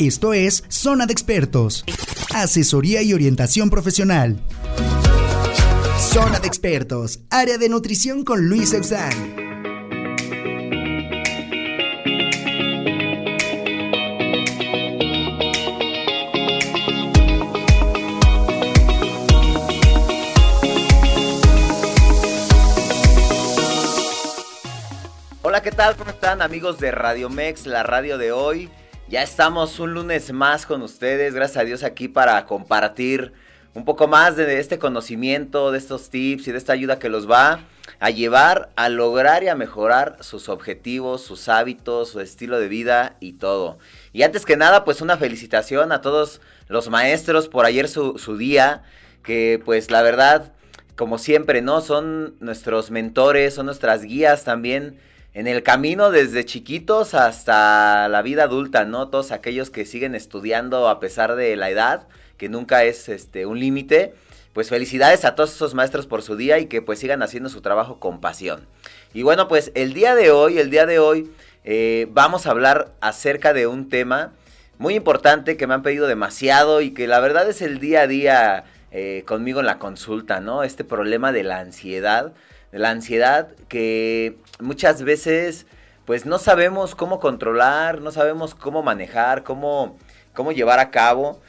Esto es Zona de Expertos. Asesoría y orientación profesional. Zona de Expertos. Área de nutrición con Luis Eusán. Hola, ¿qué tal? ¿Cómo están amigos de Radio Mex, la radio de hoy? Ya estamos un lunes más con ustedes, gracias a Dios aquí para compartir un poco más de este conocimiento, de estos tips y de esta ayuda que los va a llevar a lograr y a mejorar sus objetivos, sus hábitos, su estilo de vida y todo. Y antes que nada, pues una felicitación a todos los maestros por ayer su, día, que pues la verdad, como siempre, ¿no? Son nuestros mentores, son nuestras guías también en el camino desde chiquitos hasta la vida adulta, ¿no? Todos aquellos que siguen estudiando a pesar de la edad, que nunca es este un límite. Pues felicidades a todos esos maestros por su día y que pues sigan haciendo su trabajo con pasión. Y bueno, pues el día de hoy, el día de hoy, eh, vamos a hablar acerca de un tema muy importante que me han pedido demasiado y que la verdad es el día a día eh, conmigo en la consulta, ¿no? Este problema de la ansiedad la ansiedad que muchas veces pues no sabemos cómo controlar, no sabemos cómo manejar, cómo, cómo llevar a cabo.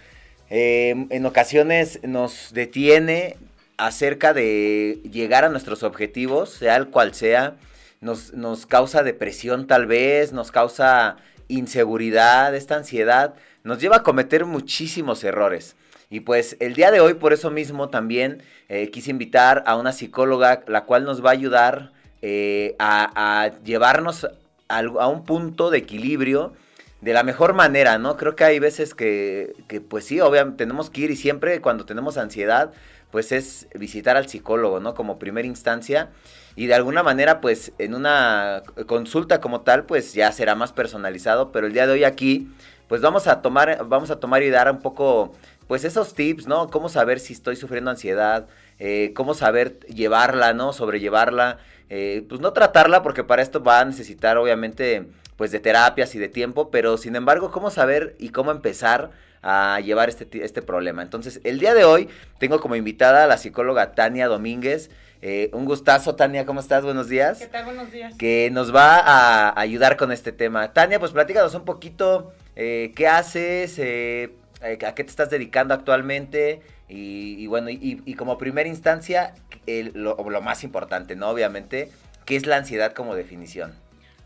Eh, en ocasiones nos detiene acerca de llegar a nuestros objetivos, sea el cual sea. Nos, nos causa depresión tal vez, nos causa inseguridad, esta ansiedad, nos lleva a cometer muchísimos errores. Y pues el día de hoy, por eso mismo también eh, quise invitar a una psicóloga, la cual nos va a ayudar eh, a, llevarnos a, un punto de equilibrio de la mejor manera, ¿no? Creo que hay veces que, que, pues sí, obviamente tenemos que ir y siempre cuando tenemos ansiedad, pues es visitar al psicólogo, ¿no? Como primera instancia. Y de alguna manera, pues en una consulta como tal, pues ya será más personalizado. Pero el día de hoy aquí, pues vamos a tomar, vamos a tomar y dar un poco pues esos tips, ¿no? Cómo saber si estoy sufriendo ansiedad, eh, cómo saber llevarla, ¿no? Sobrellevarla, eh, pues no tratarla porque para esto va a necesitar obviamente pues de terapias y de tiempo, pero sin embargo, cómo saber y cómo empezar a llevar este, este problema. Entonces, el día de hoy tengo como invitada a la psicóloga Tania Domínguez. Eh, un gustazo, Tania, ¿cómo estás? Buenos días. ¿Qué tal? Buenos días. Que nos va a ayudar con este tema. Tania, pues platícanos un poquito eh, qué haces, eh, a qué te estás dedicando actualmente y, bueno, y, como primera instancia, lo, más importante, ¿no? Obviamente, ¿qué es la ansiedad como definición?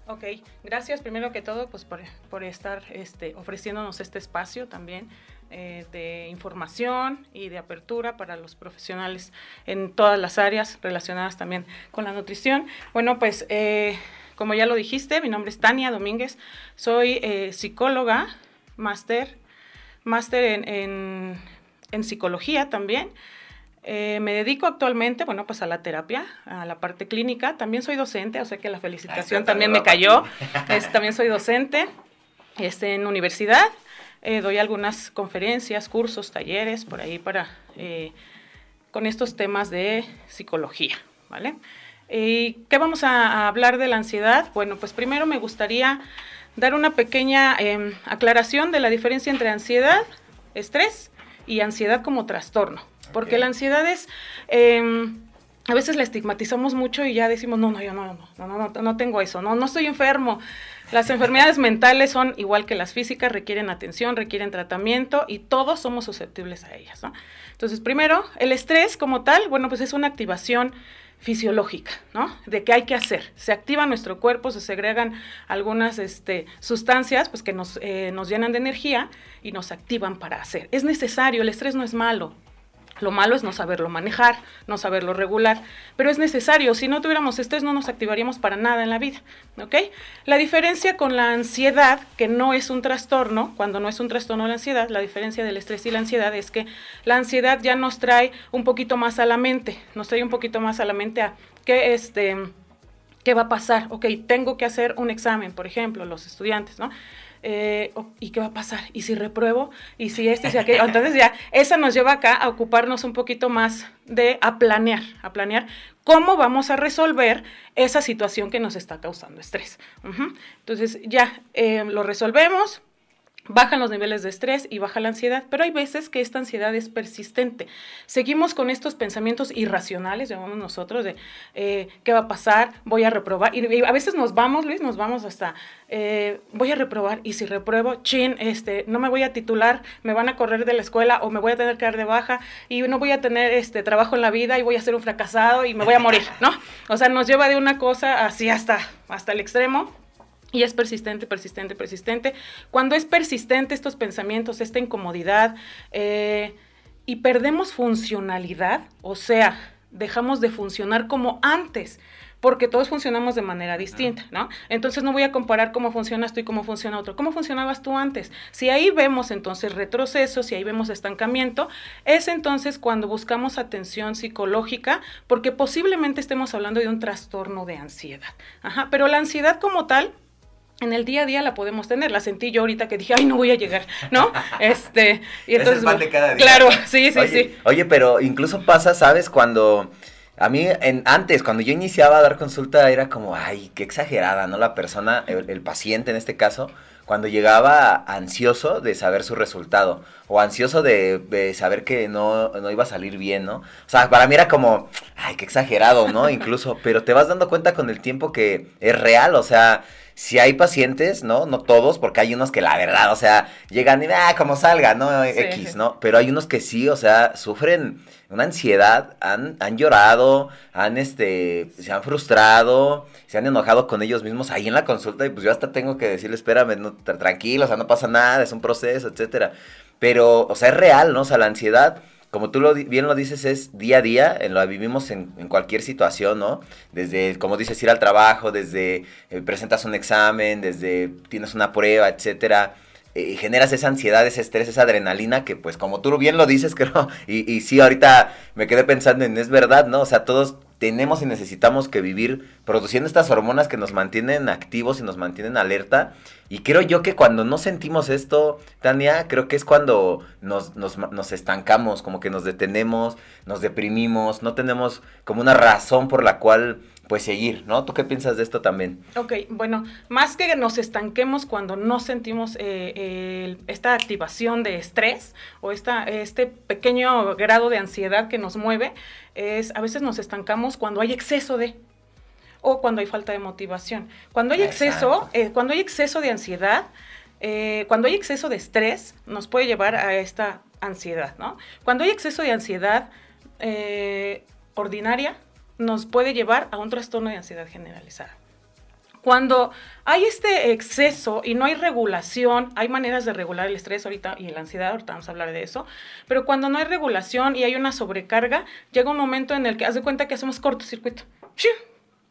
Ok, gracias primero que todo pues por, por estar este, ofreciéndonos este espacio también eh, de información y de apertura para los profesionales en todas las áreas relacionadas también con la nutrición. Bueno, pues eh, como ya lo dijiste, mi nombre es Tania Domínguez, soy eh, psicóloga, máster máster en, psicología también. Eh, me dedico actualmente, bueno, pues a la terapia, a la parte clínica. También soy docente, o sea que la felicitación también me cayó. también soy docente este, en universidad. Eh, doy algunas conferencias, cursos, talleres por ahí para eh, con estos temas de psicología, ¿vale? ¿Y qué vamos a hablar de la ansiedad? Bueno, pues primero me gustaría dar una pequeña em, aclaración de la diferencia entre ansiedad, estrés y ansiedad como trastorno. Porque la ansiedad es... Em, a veces la estigmatizamos mucho y ya decimos, no, no, yo no, no, no, no, no tengo eso, no, no estoy enfermo. Las enfermedades mentales son igual que las físicas, requieren atención, requieren tratamiento y todos somos susceptibles a ellas. ¿no? Entonces, primero, el estrés como tal, bueno, pues es una activación fisiológica, ¿no? De qué hay que hacer. Se activa nuestro cuerpo, se segregan algunas este, sustancias pues, que nos, eh, nos llenan de energía y nos activan para hacer. Es necesario, el estrés no es malo, lo malo es no saberlo manejar, no saberlo regular, pero es necesario. Si no tuviéramos estrés, no nos activaríamos para nada en la vida. ¿ok? La diferencia con la ansiedad, que no es un trastorno, cuando no es un trastorno la ansiedad, la diferencia del estrés y la ansiedad es que la ansiedad ya nos trae un poquito más a la mente, nos trae un poquito más a la mente a que este. ¿Qué va a pasar? Ok, tengo que hacer un examen, por ejemplo, los estudiantes, ¿no? Eh, ¿y qué va a pasar? ¿Y si repruebo? ¿Y si este si aquello? Entonces ya, esa nos lleva acá a ocuparnos un poquito más de, a planear, a planear cómo vamos a resolver esa situación que nos está causando estrés. Entonces ya eh, lo resolvemos, bajan los niveles de estrés y baja la ansiedad, pero hay veces que esta ansiedad es persistente. Seguimos con estos pensamientos irracionales, llamamos nosotros, de eh, qué va a pasar, voy a reprobar, y, a veces nos vamos, Luis, nos vamos hasta, eh, voy a reprobar, y si repruebo, chin, este, no me voy a titular, me van a correr de la escuela o me voy a tener que dar de baja y no voy a tener este trabajo en la vida y voy a ser un fracasado y me voy a morir, ¿no? O sea, nos lleva de una cosa así hasta, hasta el extremo y es persistente, persistente, persistente. Cuando es persistente estos pensamientos, esta incomodidad, eh, y perdemos funcionalidad, o sea, dejamos de funcionar como antes, porque todos funcionamos de manera distinta, ¿no? Entonces no voy a comparar cómo funcionas tú y cómo funciona otro. ¿Cómo funcionabas tú antes? Si ahí vemos entonces retroceso, si ahí vemos estancamiento, es entonces cuando buscamos atención psicológica, porque posiblemente estemos hablando de un trastorno de ansiedad. Ajá, pero la ansiedad como tal en el día a día la podemos tener. La sentí yo ahorita que dije, ay, no voy a llegar, ¿no? Este, y entonces. Es el de cada día. Claro, sí, sí, sí. Oye, pero incluso pasa, ¿sabes? Cuando. A mí, en, antes, cuando yo iniciaba a dar consulta, era como, ay, qué exagerada, ¿no? La persona, el, paciente en este caso, cuando llegaba ansioso de saber su resultado, o ansioso de, de, saber que no, no iba a salir bien, ¿no? O sea, para mí era como, ay, qué exagerado, ¿no? Incluso, pero te vas dando cuenta con el tiempo que es real, o sea, si hay pacientes, ¿no? No todos, porque hay unos que la verdad, o sea, llegan y, ah, como salga, ¿no? X, ¿no? Pero hay unos que sí, o sea, sufren una ansiedad, han, han llorado, han, este, se han frustrado, se han enojado con ellos mismos ahí en la consulta y pues yo hasta tengo que decirle, espérame, no, tranquilo, o sea, no pasa nada, es un proceso, etcétera. Pero, o sea, es real, ¿no? O sea, la ansiedad como tú lo, bien lo dices, es día a día, en lo vivimos en, cualquier situación, ¿no? Desde, como dices, ir al trabajo, desde eh, presentas un examen, desde tienes una prueba, etcétera. Eh, generas esa ansiedad, ese estrés, esa adrenalina que, pues, como tú bien lo dices, creo, y, y sí, ahorita me quedé pensando en, es verdad, ¿no? O sea, todos tenemos y necesitamos que vivir produciendo estas hormonas que nos mantienen activos y nos mantienen alerta. Y creo yo que cuando no sentimos esto, Tania, creo que es cuando nos, nos, nos, estancamos, como que nos detenemos, nos deprimimos, no tenemos como una razón por la cual pues seguir, ¿no? ¿Tú qué piensas de esto también? Ok, bueno, más que nos estanquemos cuando no sentimos eh, esta activación de estrés o esta, este pequeño grado de ansiedad que nos mueve, es a veces nos estancamos cuando hay exceso de o cuando hay falta de motivación. Cuando hay exceso, eh, cuando hay exceso de ansiedad, eh, cuando hay exceso de estrés, nos puede llevar a esta ansiedad, ¿no? Cuando hay exceso de ansiedad ordinaria, nos puede llevar a un trastorno de ansiedad generalizada. Cuando hay este exceso y no hay regulación, hay maneras de regular el estrés ahorita y la ansiedad, ahorita vamos a hablar de eso, pero cuando no hay regulación y hay una sobrecarga, llega un momento en el que haz de cuenta que hacemos cortocircuito.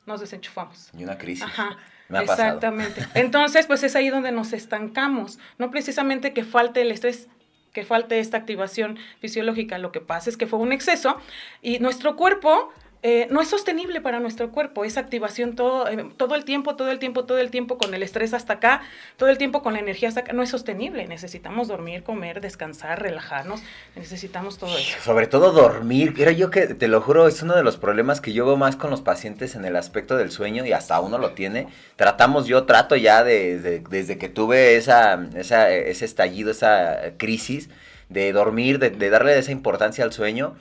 Nos desenchufamos. Y una crisis. Ajá. Exactamente. Entonces, pues es ahí donde nos estancamos. No precisamente que falte el estrés, que falte esta activación fisiológica. Lo que pasa es que fue un exceso y nuestro cuerpo eh, no es sostenible para nuestro cuerpo, esa activación todo, eh, todo el tiempo, todo el tiempo, todo el tiempo con el estrés hasta acá, todo el tiempo con la energía hasta acá, no es sostenible. Necesitamos dormir, comer, descansar, relajarnos, necesitamos todo eso. Sobre todo dormir, era yo que, te lo juro, es uno de los problemas que yo veo más con los pacientes en el aspecto del sueño y hasta uno lo tiene. Tratamos, yo trato ya desde que tuve esa, esa, ese estallido, esa crisis de dormir, de, de darle esa importancia al sueño.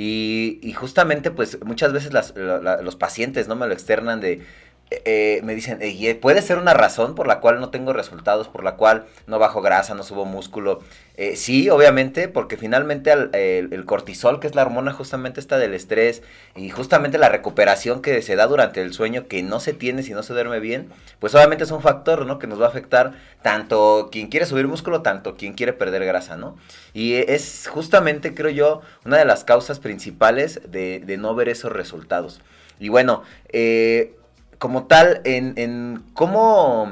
Y, justamente, pues muchas veces los pacientes no me lo externan de, eh, me dicen, puede ser una razón por la cual no tengo resultados, por la cual no bajo grasa, no subo músculo. Eh, sí, obviamente, porque finalmente el, cortisol, que es la hormona justamente esta del estrés, y justamente la recuperación que se da durante el sueño, que no se tiene si no se duerme bien, pues obviamente es un factor, ¿no? Que nos va a afectar tanto quien quiere subir músculo, tanto quien quiere perder grasa, ¿no? Y es justamente, creo yo, una de las causas principales de, de no ver esos resultados. Y bueno, eh, como tal en, en cómo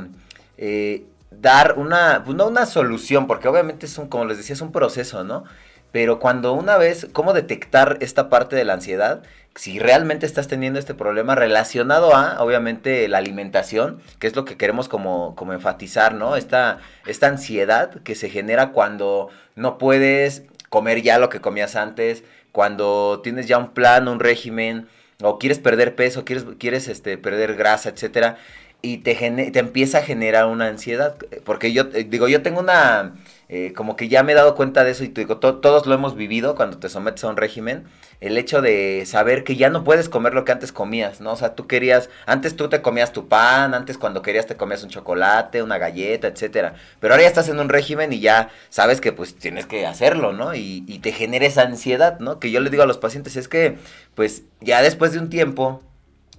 eh, dar una, pues no una solución, porque obviamente es un, como les decía, es un proceso, ¿no? Pero cuando una vez, cómo detectar esta parte de la ansiedad, si realmente estás teniendo este problema relacionado a, obviamente, la alimentación, que es lo que queremos como, como enfatizar, ¿no? Esta, esta ansiedad que se genera cuando no puedes comer ya lo que comías antes, cuando tienes ya un plan, un régimen, o quieres perder peso, quieres, quieres este, perder grasa, etcétera, y te, te empieza a generar una ansiedad. Porque yo, eh, digo, yo tengo una, eh, como que ya me he dado cuenta de eso y te digo, todos lo hemos vivido cuando te sometes a un régimen, el hecho de saber que ya no puedes comer lo que antes comías, ¿no? O sea, tú querías, antes tú te comías tu pan, antes cuando querías te comías un chocolate, una galleta, etcétera, pero ahora ya estás en un régimen y ya sabes que pues tienes que hacerlo, ¿no? Y, y te genera esa ansiedad, ¿no? Que yo le digo a los pacientes, es que pues ya después de un tiempo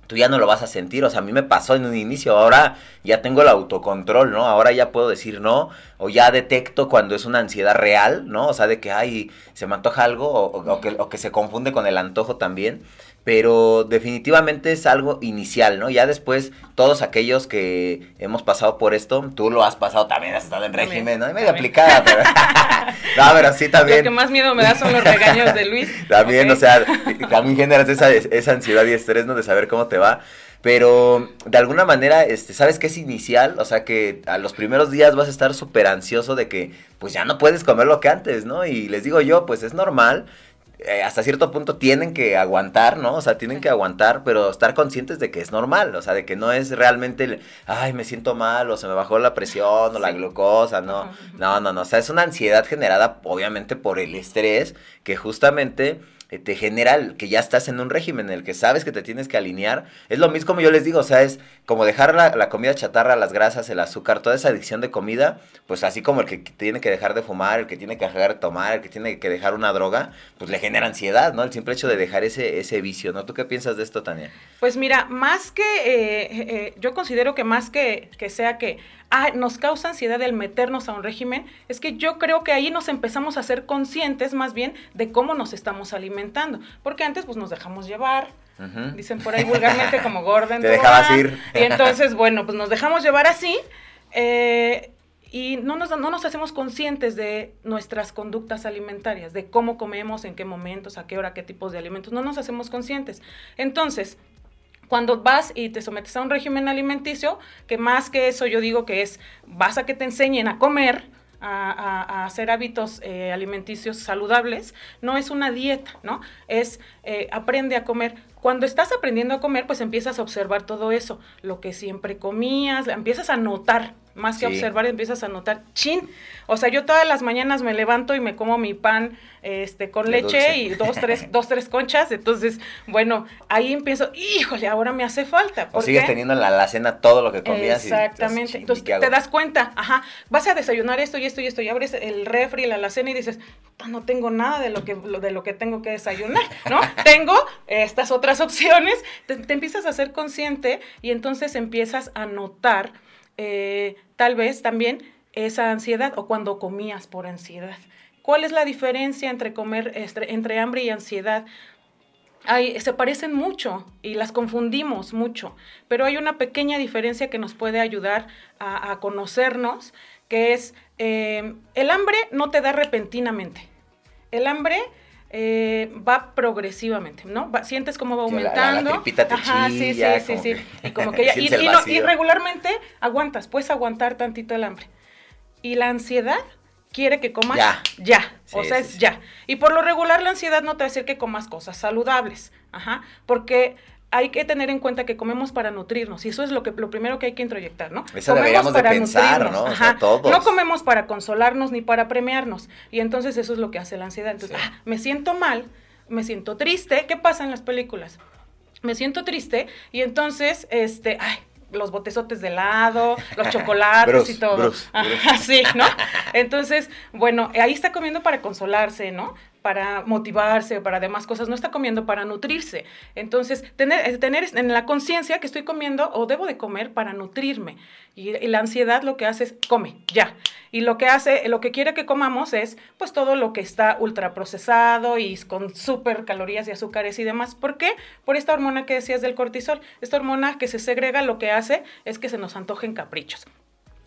tú ya no lo vas a sentir. O sea, a mí me pasó en un inicio, ahora ya tengo el autocontrol, ¿no? Ahora ya puedo decir no, o ya detecto cuando es una ansiedad real, ¿no? O sea, de que, ay, se me antoja algo, o, que, o que se confunde con el antojo también pero definitivamente es algo inicial, ¿no? Ya después, todos aquellos que hemos pasado por esto, tú lo has pasado también, has estado en régimen, ¿no? Y medio aplicada, pero... no, pero sí también. Lo que más miedo me da son los regaños de Luis. también, o sea, también generas esa, esa ansiedad y estrés, ¿no? De saber cómo te va. Pero de alguna manera, este, ¿sabes qué es inicial? O sea que a los primeros días vas a estar súper ansioso de que pues ya no puedes comer lo que antes, ¿no? Y les digo yo, pues es normal eh, hasta cierto punto tienen que aguantar, ¿no? O sea, tienen que aguantar, pero estar conscientes de que es normal, o sea, de que no es realmente el, ay, me siento mal, o se me bajó la presión, o la glucosa, no, no, no, no, o sea, es una ansiedad generada, obviamente, por el estrés, que justamente te genera que ya estás en un régimen en el que sabes que te tienes que alinear. Es lo mismo como yo les digo, o sea, es como dejar la, comida chatarra, las grasas, el azúcar, toda esa adicción de comida, pues así como el que tiene que dejar de fumar, el que tiene que dejar de tomar, el que tiene que dejar una droga, pues le genera ansiedad, ¿no? El simple hecho de dejar ese, ese vicio, ¿no? ¿Tú qué piensas de esto, Tania? Pues mira, más que, eh, eh, yo considero que más que, que sea que ah, nos causa ansiedad el meternos a un régimen, es que yo creo que ahí nos empezamos a ser conscientes más bien de cómo nos estamos alimentando, porque antes pues nos dejamos llevar, dicen por ahí vulgarmente como Gordon. Te dejabas ir. Y entonces, bueno, pues nos dejamos llevar así. Eh, y no nos, no nos hacemos conscientes de nuestras conductas alimentarias, de cómo comemos, en qué momentos, a qué hora, qué tipos de alimentos, no nos hacemos conscientes. Entonces, cuando vas y te sometes a un régimen alimenticio, que más que eso yo digo que es, vas a que te enseñen a comer, a, hacer hábitos eh, alimenticios saludables, no es una dieta, ¿no? Es eh, aprende a comer. Cuando estás aprendiendo a comer, pues empiezas a observar todo eso, lo que siempre comías, empiezas a notar más que observar, empiezas a notar, chin, o sea, yo todas las mañanas me levanto y me como mi pan este, con leche y dos tres, dos, tres conchas, entonces, bueno, ahí empiezo, híjole, ahora me hace falta. O sigues teniendo en la alacena todo lo que comías. Exactamente, entonces te das cuenta, ajá, vas a desayunar esto y esto y esto, y abres el refri, la alacena y dices, no tengo nada de lo que, de lo que tengo que desayunar, ¿no? tengo estas otras opciones, te, te empiezas a ser consciente y entonces empiezas a notar eh, tal vez también esa ansiedad o cuando comías por ansiedad. ¿Cuál es la diferencia entre comer entre, hambre y ansiedad? se parecen mucho y las confundimos mucho, pero hay una pequeña diferencia que nos puede ayudar a, conocernos, que es eh, el hambre no te da repentinamente. El hambre eh, va progresivamente, ¿no? sientes cómo va aumentando. Ajá, sí, sí, sí, sí. Y como que ya, y, regularmente aguantas, puedes aguantar tantito el hambre. Y la ansiedad quiere que comas ya. ya. o sea, es ya. Y por lo regular la ansiedad no te va a decir que comas cosas saludables. Ajá. Porque hay que tener en cuenta que comemos para nutrirnos y eso es lo que lo primero que hay que introyectar, ¿no? Eso comemos para de pensar, ¿no? No comemos para consolarnos ni para premiarnos y entonces eso es lo que hace la ansiedad. Entonces, ah, me siento mal, me siento triste. ¿Qué pasa en las películas? Me siento triste y entonces, este, ay, los botezotes de helado, los chocolates y todo. Así, ¿no? Entonces, bueno, ahí está comiendo para consolarse, ¿no? Para motivarse, para demás cosas, no está comiendo para nutrirse. Entonces, tener, eh, tener en la conciencia que estoy comiendo o debo de comer para nutrirme. Y, la ansiedad lo que hace es come, ya. Y lo que hace, lo que quiere que comamos es pues todo lo que está ultraprocesado y con súper calorías y azúcares y demás. ¿Por qué? Por esta hormona que decías del cortisol. Esta hormona que se segrega lo que hace es que se nos antojen caprichos.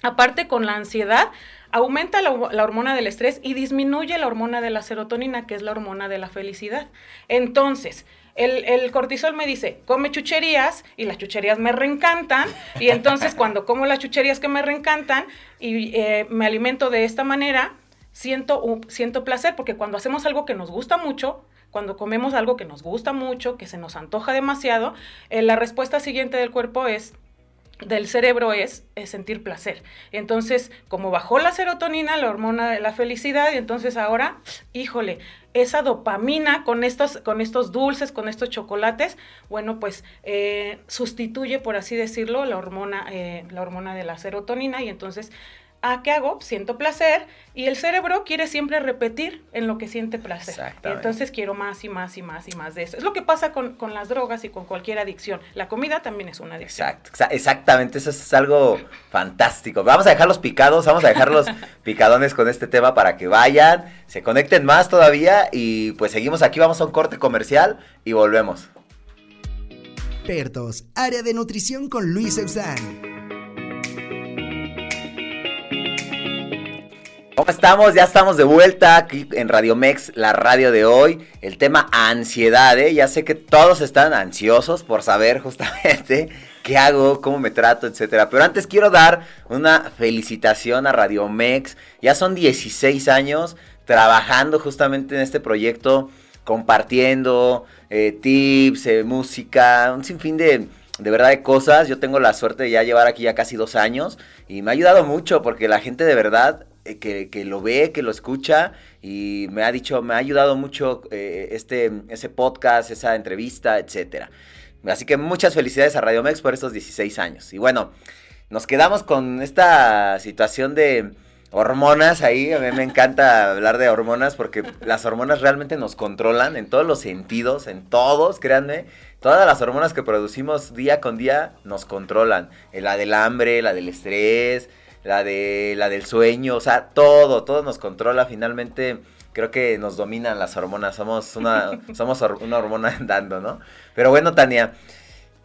Aparte con la ansiedad, aumenta la, hormona del estrés y disminuye la hormona de la serotonina, que es la hormona de la felicidad. Entonces, el, cortisol me dice, come chucherías y las chucherías me reencantan. Y entonces cuando como las chucherías que me reencantan y eh, me alimento de esta manera, siento, siento placer, porque cuando hacemos algo que nos gusta mucho, cuando comemos algo que nos gusta mucho, que se nos antoja demasiado, eh, la respuesta siguiente del cuerpo es del cerebro es, sentir placer. Entonces, como bajó la serotonina, la hormona de la felicidad, y entonces ahora, híjole, esa dopamina con estos, con estos dulces, con estos chocolates, bueno, pues eh, sustituye, por así decirlo, la hormona, eh, la hormona de la serotonina y entonces ¿A qué hago? Siento placer y el cerebro quiere siempre repetir en lo que siente placer. Entonces quiero más y más y más y más de eso. Es lo que pasa con, las drogas y con cualquier adicción. La comida también es una adicción. Exacto, exactamente, eso es algo fantástico. Vamos a dejarlos picados, vamos a dejarlos picadones con este tema para que vayan, se conecten más todavía y pues seguimos aquí, vamos a un corte comercial y volvemos. Expertos, área de nutrición con Luis Eusán. Estamos? Ya estamos de vuelta aquí en Radio Mex, la radio de hoy. El tema ansiedad, ¿eh? Ya sé que todos están ansiosos por saber justamente qué hago, cómo me trato, etcétera. Pero antes quiero dar una felicitación a Radio Mex. Ya son 16 años trabajando justamente en este proyecto, compartiendo eh, tips, eh, música, un sinfín de, de verdad de cosas. Yo tengo la suerte de ya llevar aquí ya casi dos años y me ha ayudado mucho porque la gente de verdad eh, que, lo ve, que lo escucha y me ha dicho, me ha ayudado mucho eh, este, ese podcast, esa entrevista, etcétera. Así que muchas felicidades a Radio Mex por estos 16 años. Y bueno, nos quedamos con esta situación de hormonas ahí. A mí me encanta hablar de hormonas porque las hormonas realmente nos controlan en todos los sentidos, en todos, créanme. Todas las hormonas que producimos día con día nos controlan. La del hambre, la del estrés, la de la del sueño, o sea, todo, todo nos controla finalmente. Creo que nos dominan las hormonas, somos una, somos una hormona andando, ¿no? Pero bueno, Tania,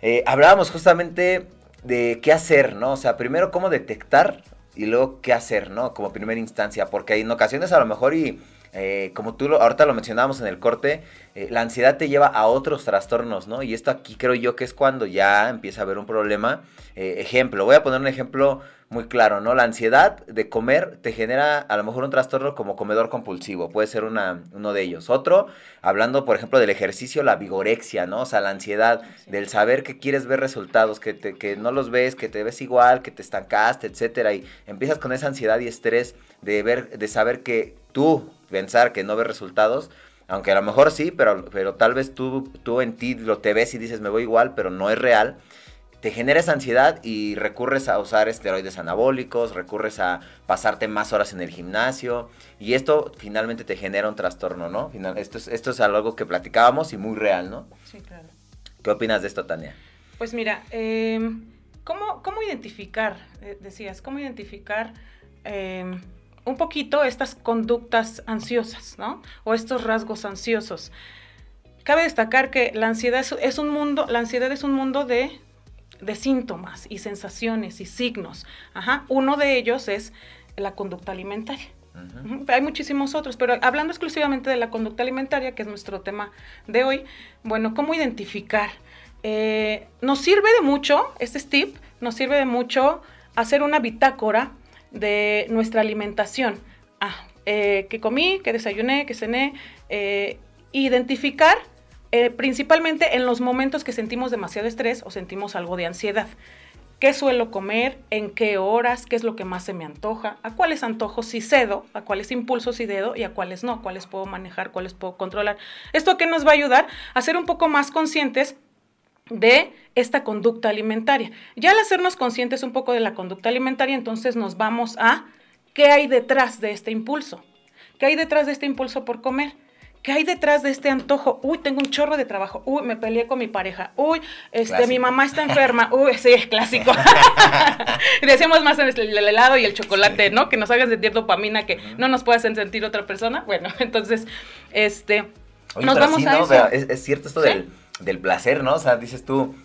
eh, hablábamos justamente de qué hacer, ¿no? O sea, primero cómo detectar y luego qué hacer, ¿no? Como primera instancia, porque en ocasiones a lo mejor y eh, como tú lo, ahorita lo mencionábamos en el corte, eh, la ansiedad te lleva a otros trastornos, ¿no? Y esto aquí creo yo que es cuando ya empieza a haber un problema. ejemplo, voy a poner un ejemplo muy claro, ¿no? La ansiedad de comer te genera a lo mejor un trastorno como comedor compulsivo, puede ser una, uno de ellos. Otro, hablando por ejemplo del ejercicio, la vigorexia, ¿no? O sea, la ansiedad del saber que quieres ver resultados, que, te, que no los ves, que te ves igual, que te estancaste, etcétera, y empiezas con esa ansiedad y estrés de ver, de saber que tú, pensar que no ves resultados, aunque a lo mejor sí, pero, pero tal vez tú, tú en ti lo te ves y dices me voy igual, pero no es real te genera esa ansiedad y recurres a usar esteroides anabólicos, recurres a pasarte más horas en el gimnasio y esto finalmente te genera un trastorno, ¿no? esto, es, esto es algo que platicábamos y muy real, ¿no? Sí, claro. ¿Qué opinas de esto, Tania? Pues mira, em, ¿cómo, identificar, eh, decías, cómo identificar em, un poquito estas conductas ansiosas, ¿no? O estos rasgos ansiosos. Cabe destacar que la ansiedad es un mundo, la ansiedad es un mundo de de síntomas y sensaciones y signos. Ajá. Uno de ellos es la conducta alimentaria. Hay muchísimos otros, pero hablando exclusivamente de la conducta alimentaria, que es nuestro tema de hoy, bueno, ¿cómo identificar? Eh, nos sirve de mucho, este tip, nos sirve de mucho hacer una bitácora de nuestra alimentación. Ah, eh, que comí, que desayuné, que cené, eh, identificar eh, principalmente en los momentos que sentimos demasiado estrés o sentimos algo de ansiedad. ¿Qué suelo comer? ¿En qué horas? ¿Qué es lo que más se me antoja? ¿A cuáles antojos sí cedo? ¿A cuáles impulsos sí dedo? ¿Y a cuáles no? ¿Cuáles puedo manejar? ¿Cuáles puedo controlar? ¿Esto qué nos va a ayudar? A ser un poco más conscientes de esta conducta alimentaria. Ya al hacernos conscientes un poco de la conducta alimentaria, entonces nos vamos a qué hay detrás de este impulso. ¿Qué hay detrás de este impulso por comer? ¿Qué hay detrás de este antojo? Uy, tengo un chorro de trabajo. Uy, me peleé con mi pareja. Uy, este, mi mamá está enferma. Uy, sí, es clásico. Decíamos más en el, helado y el chocolate, ¿no? Que nos hagan sentir dopamina que no nos pueda sentir otra persona. Bueno, entonces, este, nos vamos a eso. es, cierto esto del, del, placer, ¿no? O sea, dices tú,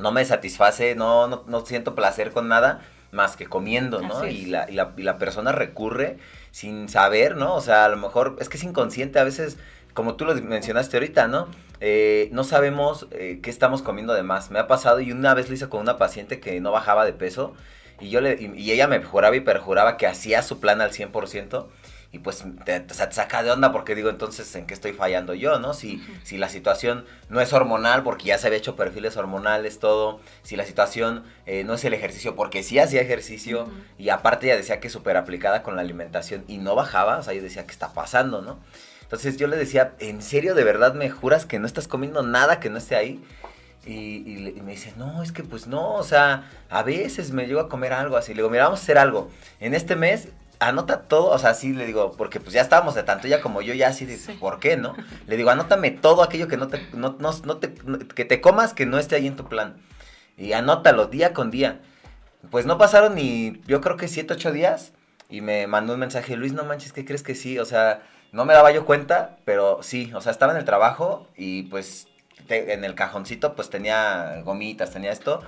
no me satisface, no, no, no siento placer con nada más que comiendo, ¿no? Y la, y la, y la persona recurre sin saber, ¿no? O sea, a lo mejor es que es inconsciente a veces, como tú lo mencionaste ahorita, ¿no? Eh, no sabemos eh, qué estamos comiendo de más. Me ha pasado y una vez lo hice con una paciente que no bajaba de peso y yo le y, ella me juraba y perjuraba que hacía su plan al 100% y pues te, saca de onda porque digo, entonces, ¿en qué estoy fallando yo, no? Si, si la situación no es hormonal, porque ya se había hecho perfiles hormonales, todo, si la situación eh, no es el ejercicio, porque sí hacía ejercicio, y aparte ya decía que súper aplicada con la alimentación y no bajaba, o sea, yo decía, ¿qué está pasando, no? Entonces yo le decía, ¿en serio de verdad me juras que no estás comiendo nada que no esté ahí? Y, me dice, no, es que pues no, o sea, a veces me llego a comer algo así. Le digo, mira, vamos a hacer algo. En este mes anota todo, o sea, sí le digo, porque pues ya estábamos de tanto ella como yo, ya así de, ¿por qué, no? Le digo, anótame todo aquello que no te, no, no, te, que te comas que no esté ahí en tu plan. Y anótalo día con día. Pues no pasaron ni, yo creo que siete, ocho días. Y me mandó un mensaje, Luis, no manches, ¿qué crees que sí? O sea, no me daba yo cuenta, pero sí, o sea, estaba en el trabajo y pues en el cajoncito pues tenía gomitas, tenía esto.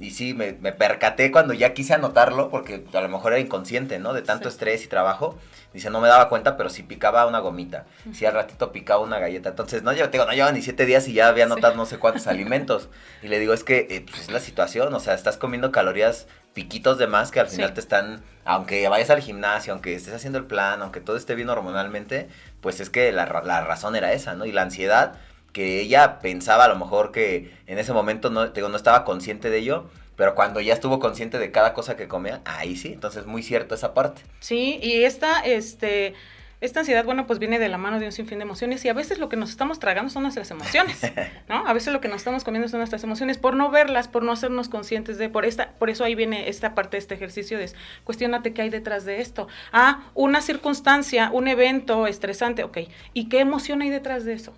Y sí, me, percaté cuando ya quise anotarlo, porque a lo mejor era inconsciente, ¿no? De tanto estrés y trabajo. Dice, no me daba cuenta, pero sí picaba una gomita. Sí, al ratito picaba una galleta. Entonces, no, yo digo, no lleva ni siete días y ya había anotado no sé cuántos alimentos. Y le digo, es que eh, pues es la situación, o sea, estás comiendo calorías piquitos de más que al final te están, aunque vayas al gimnasio, aunque estés haciendo el plan, aunque todo esté bien hormonalmente, pues es que la, la razón era esa, ¿no? Y la ansiedad que ella pensaba a lo mejor que en ese momento no, digo, no estaba consciente de ello, pero cuando ya estuvo consciente de cada cosa que comía, ahí sí, entonces muy cierto esa parte. Sí, y esta, este, esta ansiedad, bueno, pues viene de la mano de un sinfín de emociones y a veces lo que nos estamos tragando son nuestras emociones, ¿no? A veces lo que nos estamos comiendo son nuestras emociones por no verlas, por no hacernos conscientes de, por esta, por eso ahí viene esta parte de este ejercicio de cuestionate qué hay detrás de esto. Ah, una circunstancia, un evento estresante, ok, ¿y qué emoción hay detrás de eso?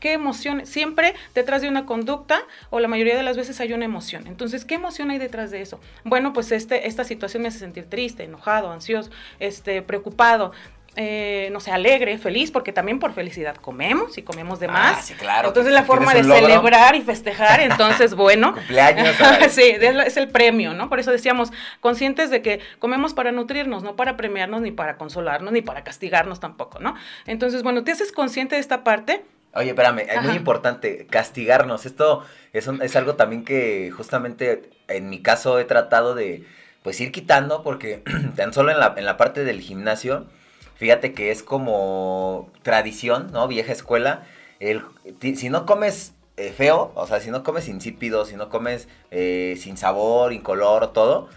¿Qué emoción? Siempre detrás de una conducta o la mayoría de las veces hay una emoción. Entonces, ¿qué emoción hay detrás de eso? Bueno, pues este, esta situación me hace sentir triste, enojado, ansioso, este, preocupado. Eh, no sé, alegre, feliz, porque también por felicidad comemos y comemos de ah, más. sí, claro. Entonces la forma de celebrar y festejar, entonces bueno. Cumpleaños. sí, es el premio, ¿no? Por eso decíamos, conscientes de que comemos para nutrirnos, no para premiarnos, ni para consolarnos, ni para castigarnos tampoco, ¿no? Entonces, bueno, te haces consciente de esta parte Oye, espérame, es muy importante castigarnos. Esto es, es algo también que justamente en mi caso he tratado de pues ir quitando porque tan solo en la, en la parte del gimnasio, fíjate que es como tradición, ¿no? Vieja escuela. El, si no comes eh, feo, o sea, si no comes insípido, si no comes eh, sin sabor, incolor, todo,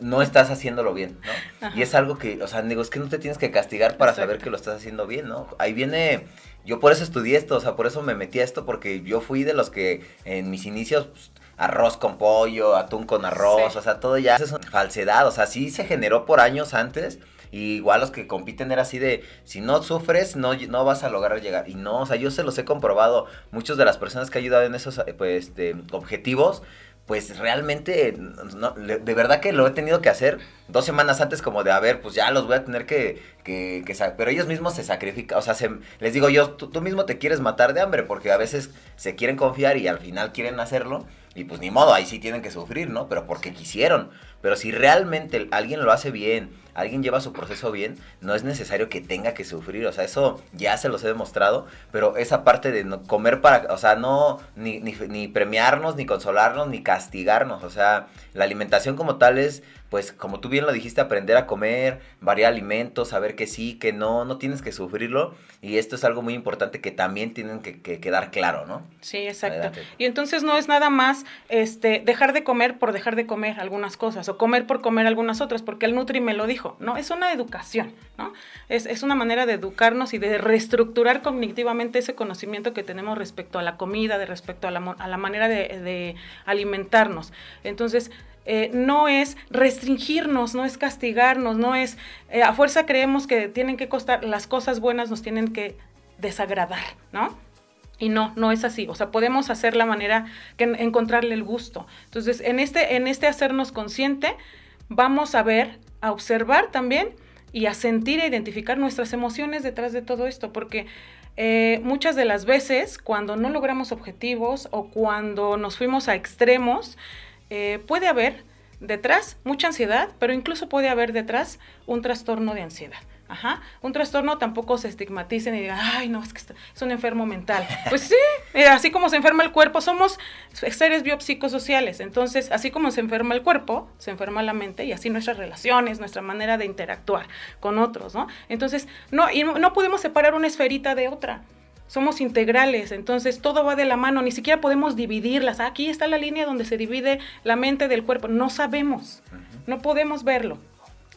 no estás haciéndolo bien, ¿no? Y es algo que, o sea, digo, es que no te tienes que castigar para saber que lo estás haciendo bien, ¿no? Ahí viene yo por eso estudié esto, o sea, por eso me metí a esto, porque yo fui de los que en mis inicios, pues, arroz con pollo, atún con arroz, o sea, todo ya es una falsedad, o sea, sí se generó por años antes. Y igual los que compiten era así de, si no sufres, no, no vas a lograr llegar. Y no, o sea, yo se los he comprobado. Muchas de las personas que han ayudado en esos pues, este, objetivos, pues realmente, de verdad que lo he tenido que hacer dos semanas antes como de, a ver, pues ya los voy a tener que, que, que pero ellos mismos se sacrifican, o sea, se, les digo yo, tú, tú, mismo te quieres matar de hambre porque a veces se quieren confiar y al final quieren hacerlo y pues ni modo, ahí sí tienen que sufrir, ¿no? Pero porque quisieron, pero si realmente alguien lo hace bien, alguien lleva su proceso bien, no es necesario que tenga que sufrir, o sea, eso ya se los he demostrado, pero esa parte de no comer para, o sea, no, ni, ni, ni premiarnos, ni consolarnos, ni castigarnos, o sea, la alimentación como tal es pues como tú bien lo dijiste, aprender a comer, variar alimentos, saber que sí, que no, no tienes que sufrirlo. Y esto es algo muy importante que también tienen que, quedar claro, ¿no? Sí, exacto. Y entonces no es nada más este, dejar de comer por dejar de comer algunas cosas o comer por comer algunas otras, porque el Nutri me lo dijo, ¿no? Es una educación, ¿no? Es, es una manera de educarnos y de reestructurar cognitivamente ese conocimiento que tenemos respecto a la comida, de respecto a la, a la manera de, alimentarnos. Entonces, eh, no es restringirnos, no es castigarnos, no es, eh, a fuerza creemos que tienen que costar, las cosas buenas nos tienen que desagradar, ¿no? Y no, no es así. O sea, podemos hacer la manera que encontrarle el gusto. Entonces, en este, en este hacernos consciente, vamos a ver, a observar también y a sentir e identificar nuestras emociones detrás de todo esto, porque eh, muchas de las veces cuando no logramos objetivos o cuando nos fuimos a extremos, eh, puede haber detrás mucha ansiedad, pero incluso puede haber detrás un trastorno de ansiedad. Ajá. Un trastorno tampoco se estigmaticen y digan, ay, no, es que es un enfermo mental. Pues sí, así como se enferma el cuerpo, somos seres biopsicosociales. Entonces, así como se enferma el cuerpo, se enferma la mente y así nuestras relaciones, nuestra manera de interactuar con otros, ¿no? Entonces, no, y no podemos separar una esferita de otra somos integrales, entonces todo va de la mano, ni siquiera podemos dividirlas. Aquí está la línea donde se divide la mente del cuerpo, no sabemos, no podemos verlo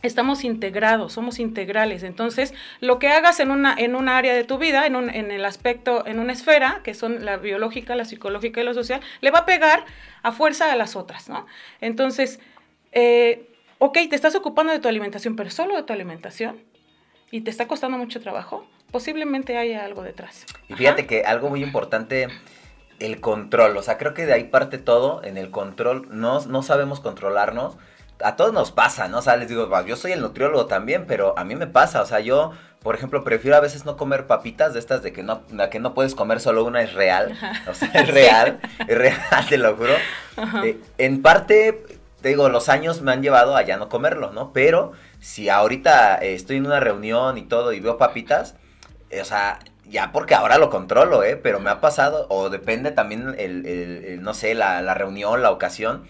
estamos integrados, somos integrales. Entonces, lo que hagas en una, en un área de tu vida, en, un, en el aspecto, en una esfera, que son la biológica, la psicológica y la social, le va a pegar a fuerza a las otras, ¿no? Entonces, eh, ok, te estás ocupando de tu alimentación, pero solo de tu alimentación, y te está costando mucho trabajo, posiblemente haya algo detrás. Y fíjate que algo muy importante el control, o sea, creo que de ahí parte todo, en el control, no, no sabemos controlarnos, a todos nos pasa, ¿no? O sea, les digo, yo soy el nutriólogo también, pero a mí me pasa, o sea, yo, por ejemplo, prefiero a veces no comer papitas de estas de que no, la que no puedes comer solo una es real, o sea, es real, es real, te lo juro. Eh, en parte, te digo, los años me han llevado a ya no comerlo, ¿no? Pero si ahorita eh, estoy en una reunión y todo y veo papitas, eh, o sea, ya porque ahora lo controlo, ¿eh? Pero me ha pasado, o depende también el, no sé, la, la reunión, la ocasión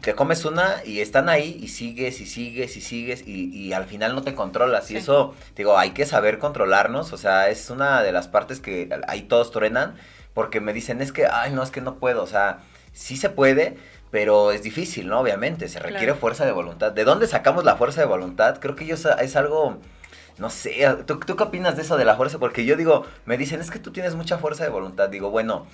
te comes una y están ahí y sigues y sigues y sigues y, al final no te controlas. Y eso, digo, hay que saber controlarnos. O sea, es una de las partes que ahí todos truenan porque me dicen, es que, ay, no, es que no puedo. O sea, sí se puede, pero es difícil, ¿no? Obviamente, se requiere fuerza de voluntad. ¿De dónde sacamos la fuerza de voluntad? Creo que yo es algo... No sé, ¿tú, ¿tú qué opinas de eso de la fuerza? Porque yo digo, me dicen, es que tú tienes mucha fuerza de voluntad. Digo, bueno,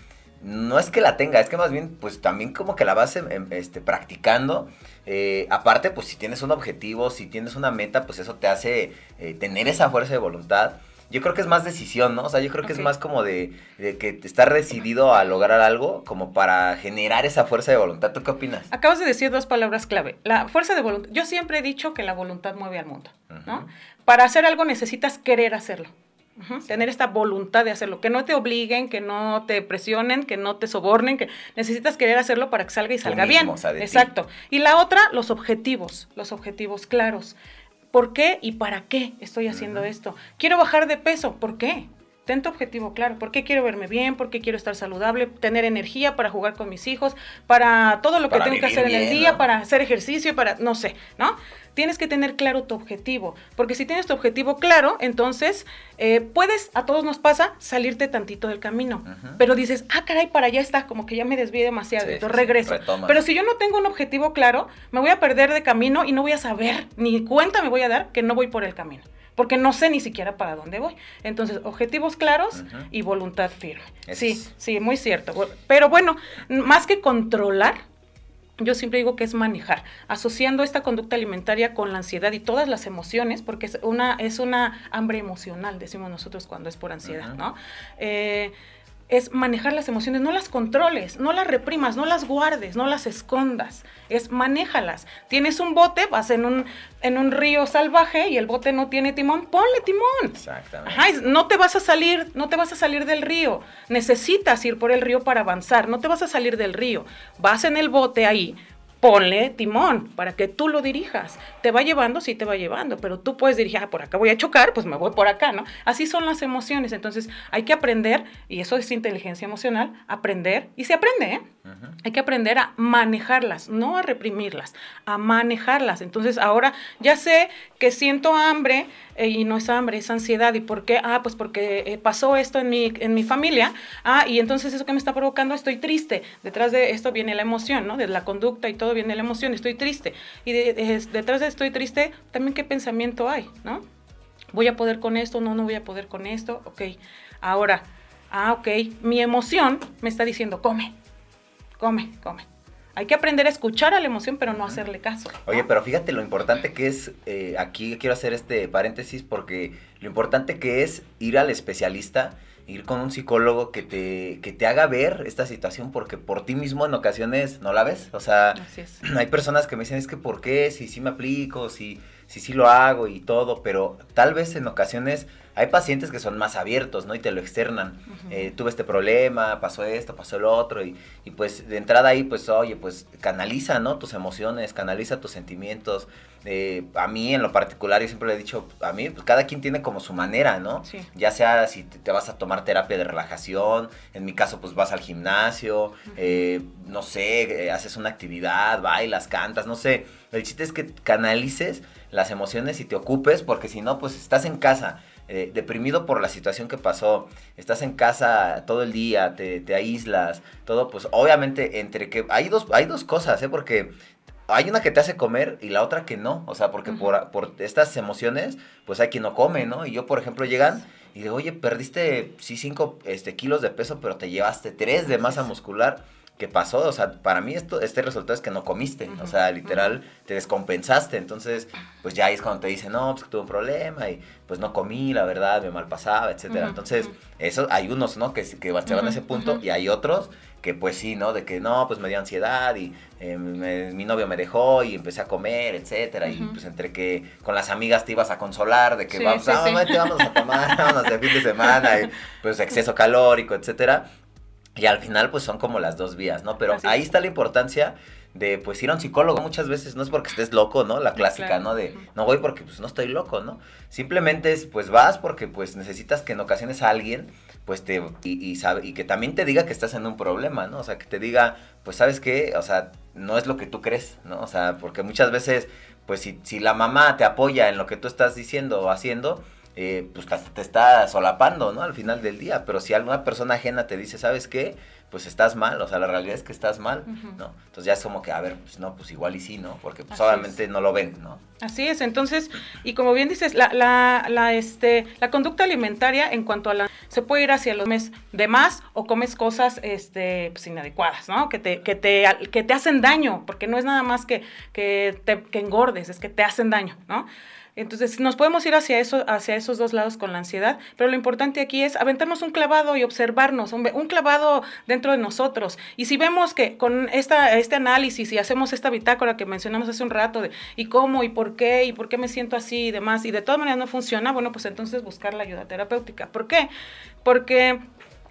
no es que la tenga, es que más bien, pues también como que la vas em, em, este, practicando. Eh, aparte, pues si tienes un objetivo, si tienes una meta, pues eso te hace eh, tener esa fuerza de voluntad. Yo creo que es más decisión, ¿no? O sea, yo creo que es más como de, de que estar decidido a lograr algo como para generar esa fuerza de voluntad. ¿Tú qué opinas? Acabas de decir dos palabras clave. La fuerza de voluntad. Yo siempre he dicho que la voluntad mueve al mundo, ¿no? Para hacer algo necesitas querer hacerlo. Tener esta voluntad de hacerlo, que no te obliguen, que no te presionen, que no te sobornen, que necesitas querer hacerlo para que salga y salga bien. Exacto. Y la otra, los objetivos, los objetivos claros. ¿Por qué y para qué estoy haciendo esto? Quiero bajar de peso, ¿por qué? Ten tu objetivo claro. ¿Por qué quiero verme bien? ¿Por qué quiero estar saludable? Tener energía para jugar con mis hijos, para todo lo que tengo que hacer en el día, para hacer ejercicio, para, no sé, ¿no? tienes que tener claro tu objetivo, porque si tienes tu objetivo claro, entonces eh, puedes, a todos nos pasa, salirte tantito del camino, pero dices, ah, caray, para allá está, como que ya me desvié demasiado, entonces regreso. pero si yo no tengo un objetivo claro, me voy a perder de camino y no voy a saber, ni cuenta me voy a dar que no voy por el camino porque no sé ni siquiera para dónde voy. Entonces, objetivos claros y voluntad firme. sí, sí, muy cierto. Pero bueno, más que controlar, yo siempre digo que es manejar, asociando esta conducta alimentaria con la ansiedad y todas las emociones, porque es una, es una hambre emocional, decimos nosotros cuando es por ansiedad, ¿no? Eh, es manejar las emociones, no las controles, no las reprimas, no las guardes, no las escondas, es manéjalas. Tienes un bote, vas en un, en un río salvaje y el bote no tiene timón, ponle timón. Exactamente. no te vas a salir, no te vas a salir del río. Necesitas ir por el río para avanzar, no te vas a salir del río. Vas en el bote ahí, ponle timón para que tú lo dirijas. Te va llevando, sí te va llevando, pero tú puedes dirigir, ah, por acá voy a chocar, pues me voy por acá, ¿no? Así son las emociones. Entonces hay que aprender, y eso es inteligencia emocional, aprender, y se aprende, ¿eh? Hay que aprender a manejarlas, no a reprimirlas, a manejarlas. Entonces ahora ya sé que siento hambre eh, y no es hambre, es ansiedad. ¿Y por qué? Ah, pues porque eh, pasó esto en mi, en mi familia. Ah, y entonces eso que me está provocando, estoy triste. Detrás de esto viene la emoción, ¿no? De la conducta y todo viene la emoción, estoy triste. Y detrás de estoy triste, también qué pensamiento hay, ¿no? ¿Voy a poder con esto? No, no voy a poder con esto. Ok. Ahora, ah, ok, mi emoción me está diciendo, come come, come. Hay que aprender a escuchar a la emoción, pero no hacerle caso. Oye, pero fíjate lo importante que es, eh, aquí quiero hacer este paréntesis porque lo importante que es ir al especialista, ir con un psicólogo que te, que te haga ver esta situación porque por ti mismo en ocasiones no la ves. O sea, hay personas que me dicen, es que ¿por qué? Si sí me aplico, si sí, sí lo hago y todo, pero tal vez en ocasiones hay pacientes que son más abiertos, ¿no? Y te lo externan. Eh, tuve este problema, pasó esto, pasó el otro, y, y, pues de entrada ahí, pues, oye, pues canaliza, ¿no? Tus emociones, canaliza tus sentimientos. Eh, a mí en lo particular, yo siempre le he dicho, a mí, pues cada quien tiene como su manera, ¿no? Sí. Ya sea si te, te, vas a tomar terapia de relajación, en mi caso, pues vas al gimnasio, eh, no sé, haces una actividad, bailas, cantas, no sé. El chiste es que canalices las emociones y te ocupes, porque si no, pues estás en casa eh, deprimido por la situación que pasó, estás en casa todo el día, te, te, aíslas, todo, pues obviamente entre que hay dos, hay dos cosas, ¿eh? Porque hay una que te hace comer y la otra que no, o sea, porque uh -huh. por, por estas emociones, pues hay quien no come, ¿no? Y yo, por ejemplo, llegan y digo, oye, perdiste, sí, cinco este, kilos de peso, pero te llevaste tres de masa muscular. ¿Qué pasó? O sea, para mí esto, este resultado es que no comiste. O sea, literal, te descompensaste. Entonces, pues ya ahí es cuando te dicen, no, pues que tuve un problema y pues no comí, la verdad, me malpasaba, etcétera. Entonces, eso, hay unos, ¿no? Que, que se van a ese punto y hay otros que pues sí, ¿no? De que no, pues me dio ansiedad y eh, me, mi novio me dejó y empecé a comer, etcétera. Uh -huh. Y pues entre que con las amigas te ibas a consolar de que sí, vamos, sí, ah, sí. vamos a tomar, vamos de fin de semana, y pues exceso calórico, etcétera. Y al final pues son como las dos vías, ¿no? Pero Así ahí está la importancia de pues ir a un psicólogo muchas veces no es porque estés loco, ¿no? La clásica, claro. ¿no? De no voy porque pues no estoy loco, ¿no? Simplemente es pues vas porque pues necesitas que en ocasiones a alguien pues te y, y, sabe y que también te diga que estás en un problema, ¿no? O sea, que te diga, pues sabes qué, o sea, no es lo que tú crees, ¿no? O sea, porque muchas veces pues si, si la mamá te apoya en lo que tú estás diciendo o haciendo, eh, pues te está solapando, ¿no? Al final del día. Pero si alguna persona ajena te dice, ¿sabes qué? Pues estás mal, o sea, la realidad es que estás mal, uh -huh. ¿no? Entonces ya es como que, a ver, pues no, pues igual y sí, ¿no? Porque pues obviamente es. no lo ven, ¿no? Así es, entonces, y como bien dices, la, la, la, este, la conducta alimentaria en cuanto a la, se puede ir hacia los mes de más o comes cosas este, pues, inadecuadas, ¿no? Que te, que, te, que te hacen daño, porque no es nada más que, que, te, que engordes, es que te hacen daño, ¿no? Entonces, nos podemos ir hacia, eso, hacia esos dos lados con la ansiedad, pero lo importante aquí es aventarnos un clavado y observarnos, un, un clavado dentro de nosotros. Y si vemos que con esta, este análisis y hacemos esta bitácora que mencionamos hace un rato de y cómo y por qué y por qué me siento así y demás, y de todas maneras no funciona, bueno, pues entonces buscar la ayuda terapéutica. ¿Por qué? Porque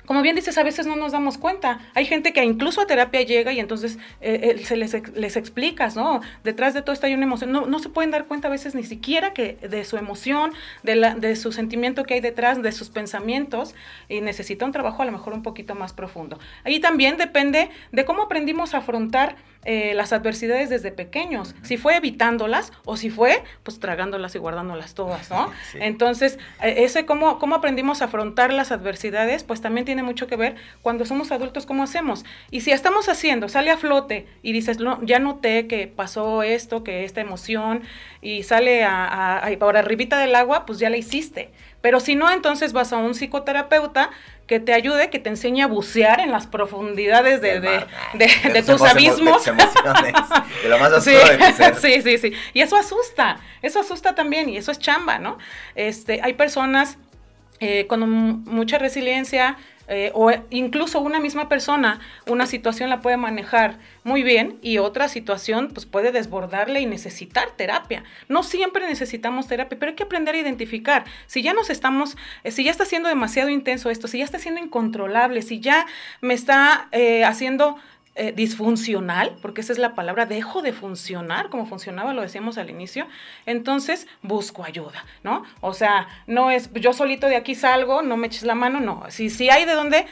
como bien dices, a veces no nos damos cuenta. Hay gente que incluso a terapia llega y entonces eh, eh, se les, les explicas, ¿no? Detrás de todo hay una emoción. No, no se pueden dar cuenta a veces ni siquiera que de su emoción, de, la, de su sentimiento que hay detrás, de sus pensamientos, y necesita un trabajo a lo mejor un poquito más profundo. Ahí también depende de cómo aprendimos a afrontar eh, las adversidades desde pequeños, si fue evitándolas o si fue pues tragándolas y guardándolas todas, ¿no? Sí. Entonces, ese cómo, cómo aprendimos a afrontar las adversidades, pues también tiene mucho que ver cuando somos adultos cómo hacemos. Y si estamos haciendo, sale a flote y dices, no, ya noté que pasó esto, que esta emoción, y sale a, a, a, por arribita del agua, pues ya la hiciste. Pero si no, entonces vas a un psicoterapeuta que te ayude, que te enseñe a bucear en las profundidades de, de, de, de tus abismos. De lo más sí, sí, sí, sí. Y eso asusta, eso asusta también y eso es chamba, ¿no? Este, hay personas eh, con mucha resiliencia, eh, o incluso una misma persona, una situación la puede manejar muy bien y otra situación pues puede desbordarle y necesitar terapia. No siempre necesitamos terapia, pero hay que aprender a identificar. Si ya nos estamos, eh, si ya está siendo demasiado intenso esto, si ya está siendo incontrolable, si ya me está eh, haciendo eh, disfuncional, porque esa es la palabra, dejo de funcionar como funcionaba, lo decíamos al inicio, entonces busco ayuda, ¿no? O sea, no es yo solito de aquí salgo, no me eches la mano, no. Si, si hay de dónde,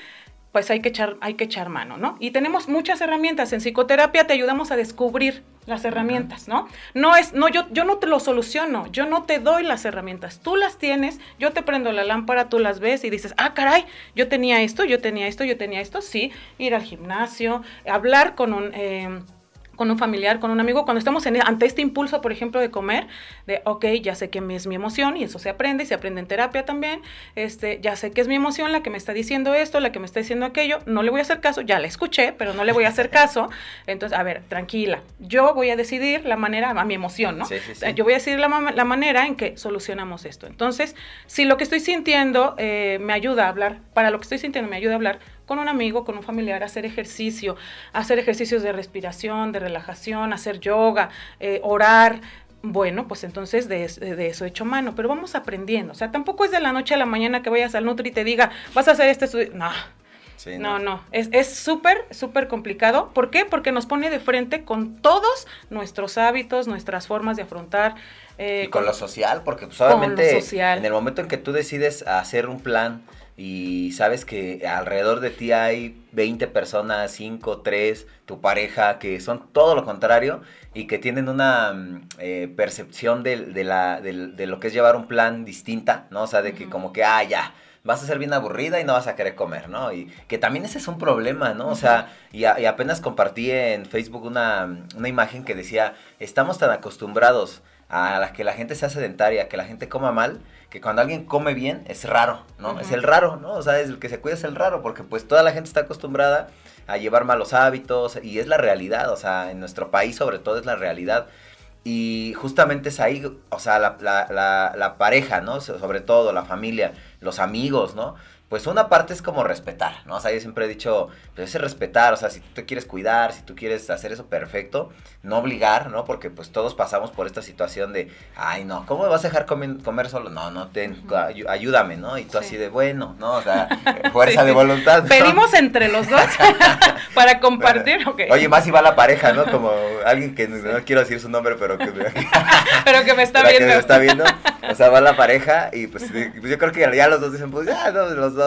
pues hay que echar, hay que echar mano, ¿no? Y tenemos muchas herramientas. En psicoterapia te ayudamos a descubrir las herramientas, ¿no? No es, no, yo, yo no te lo soluciono, yo no te doy las herramientas, tú las tienes, yo te prendo la lámpara, tú las ves y dices, ah, caray, yo tenía esto, yo tenía esto, yo tenía esto, sí, ir al gimnasio, hablar con un... Eh, con un familiar, con un amigo, cuando estamos en, ante este impulso, por ejemplo, de comer, de, ok, ya sé que es mi emoción y eso se aprende y se aprende en terapia también, este, ya sé que es mi emoción la que me está diciendo esto, la que me está diciendo aquello, no le voy a hacer caso, ya la escuché, pero no le voy a hacer caso, entonces, a ver, tranquila, yo voy a decidir la manera, a mi emoción, ¿no? Sí, sí, sí. Yo voy a decidir la, la, manera en que solucionamos esto. Entonces, si lo que estoy sintiendo eh, me ayuda a hablar, para lo que estoy sintiendo me ayuda a hablar, con un amigo, con un familiar, hacer ejercicio, hacer ejercicios de respiración, de relajación, hacer yoga, eh, orar, bueno, pues entonces de, de, eso hecho mano, pero vamos aprendiendo. O sea, tampoco es de la noche a la mañana que vayas al Nutri y te diga, vas a hacer este estudio. No. No, no, es súper, súper complicado. ¿Por qué? Porque nos pone de frente con todos nuestros hábitos, nuestras formas de afrontar. Eh, y con, lo social, porque pues obviamente en el momento en que tú decides hacer un plan, y sabes que alrededor de ti hay 20 personas, 5, 3, tu pareja, que son todo lo contrario y que tienen una mm, eh, percepción de, de, la, de, lo que es llevar un plan distinta, ¿no? O sea, de que como que, ah, ya, vas a ser bien aburrida y no vas a querer comer, ¿no? Y que también ese es un problema, ¿no? O sea, y, y apenas compartí en Facebook una, una imagen que decía, estamos tan acostumbrados a la que la gente sea sedentaria, que la gente coma mal, que cuando alguien come bien es raro, ¿no? Es el raro, ¿no? O sea, es el que se cuida es el raro, porque pues toda la gente está acostumbrada a llevar malos hábitos y es la realidad, o sea, en nuestro país sobre todo es la realidad. Y justamente es ahí, o sea, la, la, la pareja, ¿no? Sobre todo la familia, los amigos, ¿no? Pues una parte es como respetar, ¿no? O sea, yo siempre he dicho, pues es respetar, o sea, si tú te quieres cuidar, si tú quieres hacer eso perfecto, no obligar, ¿no? Porque pues todos pasamos por esta situación de, ay, no, ¿cómo me vas a dejar comer, solo? No, no, ten, ayúdame, ¿no? Y tú así de, bueno, ¿no? O sea, fuerza de voluntad. Pedimos entre los dos para compartir, ok. Oye, más si va la pareja, ¿no? Como alguien que no, quiero decir su nombre, pero que, pero que me está viendo. Que me está viendo. O sea, va la pareja y pues, pues yo creo que ya los dos dicen, pues ya, no, los dos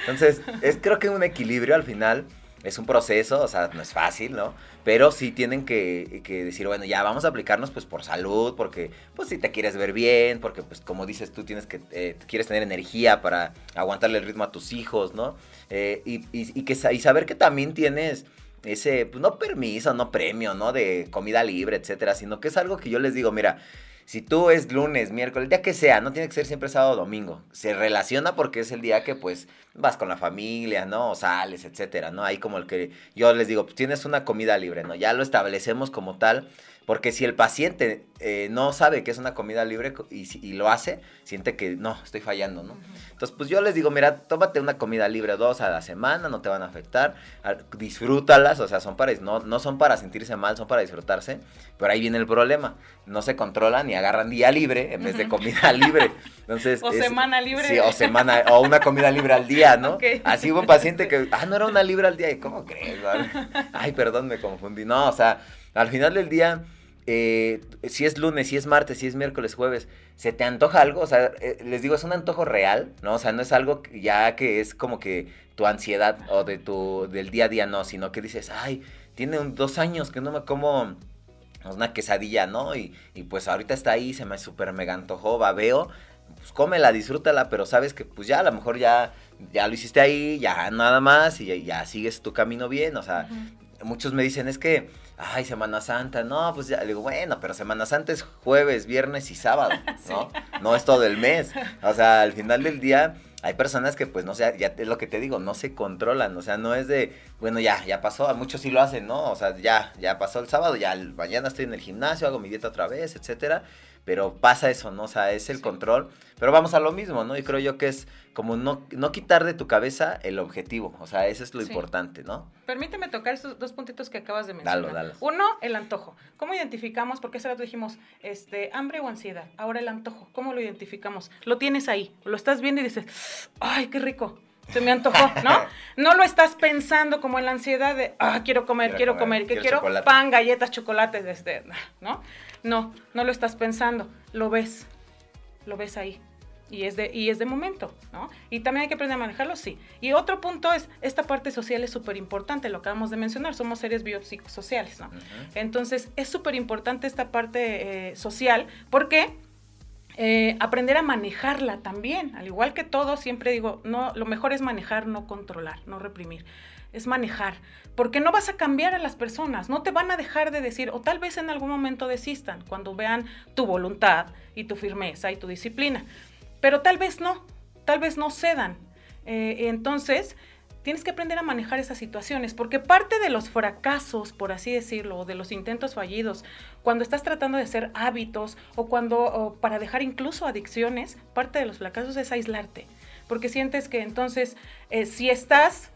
entonces, es creo que un equilibrio al final. Es un proceso, o sea, no es fácil, ¿no? Pero sí tienen que, decir, bueno, ya vamos a aplicarnos pues por salud, porque pues si te quieres ver bien, porque pues como dices tú tienes que, eh, quieres tener energía para aguantarle el ritmo a tus hijos, ¿no? Eh, y, y, que, y saber que también tienes ese, pues no permiso, no premio, ¿no? De comida libre, etcétera, sino que es algo que yo les digo, mira, si tú es lunes, miércoles, el día que sea, no tiene que ser siempre sábado o domingo. Se relaciona porque es el día que pues vas con la familia, ¿no? O sales, etcétera, ¿no? Ahí como el que yo les digo, pues tienes una comida libre, ¿no? Ya lo establecemos como tal porque si el paciente eh, no sabe que es una comida libre y, lo hace, siente que no, estoy fallando, ¿no? Entonces, pues yo les digo, mira, tómate una comida libre dos a la semana, no te van a afectar, disfrútalas, o sea, son para, no, no son para sentirse mal, son para disfrutarse, pero ahí viene el problema, no se controlan y agarran día libre en vez de comida libre. Entonces, o semana libre. Sí, o semana, o una comida libre al día, ¿no? Así hubo un paciente que, ah, no era una libre al día, y ¿cómo crees? Ay, perdón, me confundí. No, o sea, al final del día eh, si es lunes, si es martes, si es miércoles, jueves, ¿se te antoja algo? O sea, eh, les digo, es un antojo real, ¿no? O sea, no es algo ya que es como que tu ansiedad o de tu, del día a día, no, sino que dices, ay, tiene dos años que no me como una quesadilla, ¿no? Y, y pues ahorita está ahí, se me súper mega antojó, babeo, pues cómela, disfrútala, pero sabes que pues ya a lo mejor ya, ya lo hiciste ahí, ya nada más y ya, sigues tu camino bien, o sea, muchos me dicen, es que ay, Semana Santa, no, pues ya, le digo, bueno, pero Semana Santa es jueves, viernes y sábado, ¿no? No es todo el mes. O sea, al final del día hay personas que pues no sé, ya es lo que te digo, no se controlan, o sea, no es de, bueno, ya, ya pasó, a muchos sí lo hacen, ¿no? O sea, ya, ya pasó el sábado, ya mañana estoy en el gimnasio, hago mi dieta otra vez, etcétera, pero pasa eso, ¿no? O sea, es el control, pero vamos a lo mismo, ¿no? Y creo yo que es como no, no quitar de tu cabeza el objetivo, o sea, eso es lo importante, ¿no? Permíteme tocar estos dos puntitos que acabas de mencionar. Dalo, dalo. Uno, el antojo. ¿Cómo identificamos? Porque hace rato dijimos, este, hambre o ansiedad. Ahora el antojo, ¿cómo lo identificamos? Lo tienes ahí, lo estás viendo y dices, ay, qué rico, se me antojó, ¿no? No lo estás pensando como en la ansiedad de, ah, quiero comer, quiero, comer, que quiero, pan, galletas, chocolates, este, ¿no? No, no lo estás pensando, lo ves, lo ves ahí. Y es, de, y es de momento, ¿no? Y también hay que aprender a manejarlo, sí. Y otro punto es, esta parte social es súper importante, lo acabamos de mencionar, somos seres biopsicosociales, ¿no? Entonces, es súper importante esta parte eh, social, porque eh, aprender a manejarla también, al igual que todo, siempre digo, no, lo mejor es manejar, no controlar, no reprimir es manejar, porque no vas a cambiar a las personas, no te van a dejar de decir, o tal vez en algún momento desistan cuando vean tu voluntad y tu firmeza y tu disciplina, pero tal vez no, tal vez no cedan. Eh, entonces, tienes que aprender a manejar esas situaciones, porque parte de los fracasos, por así decirlo, o de los intentos fallidos, cuando estás tratando de hacer hábitos o cuando para dejar incluso adicciones, parte de los fracasos es aislarte, porque sientes que entonces eh, si estás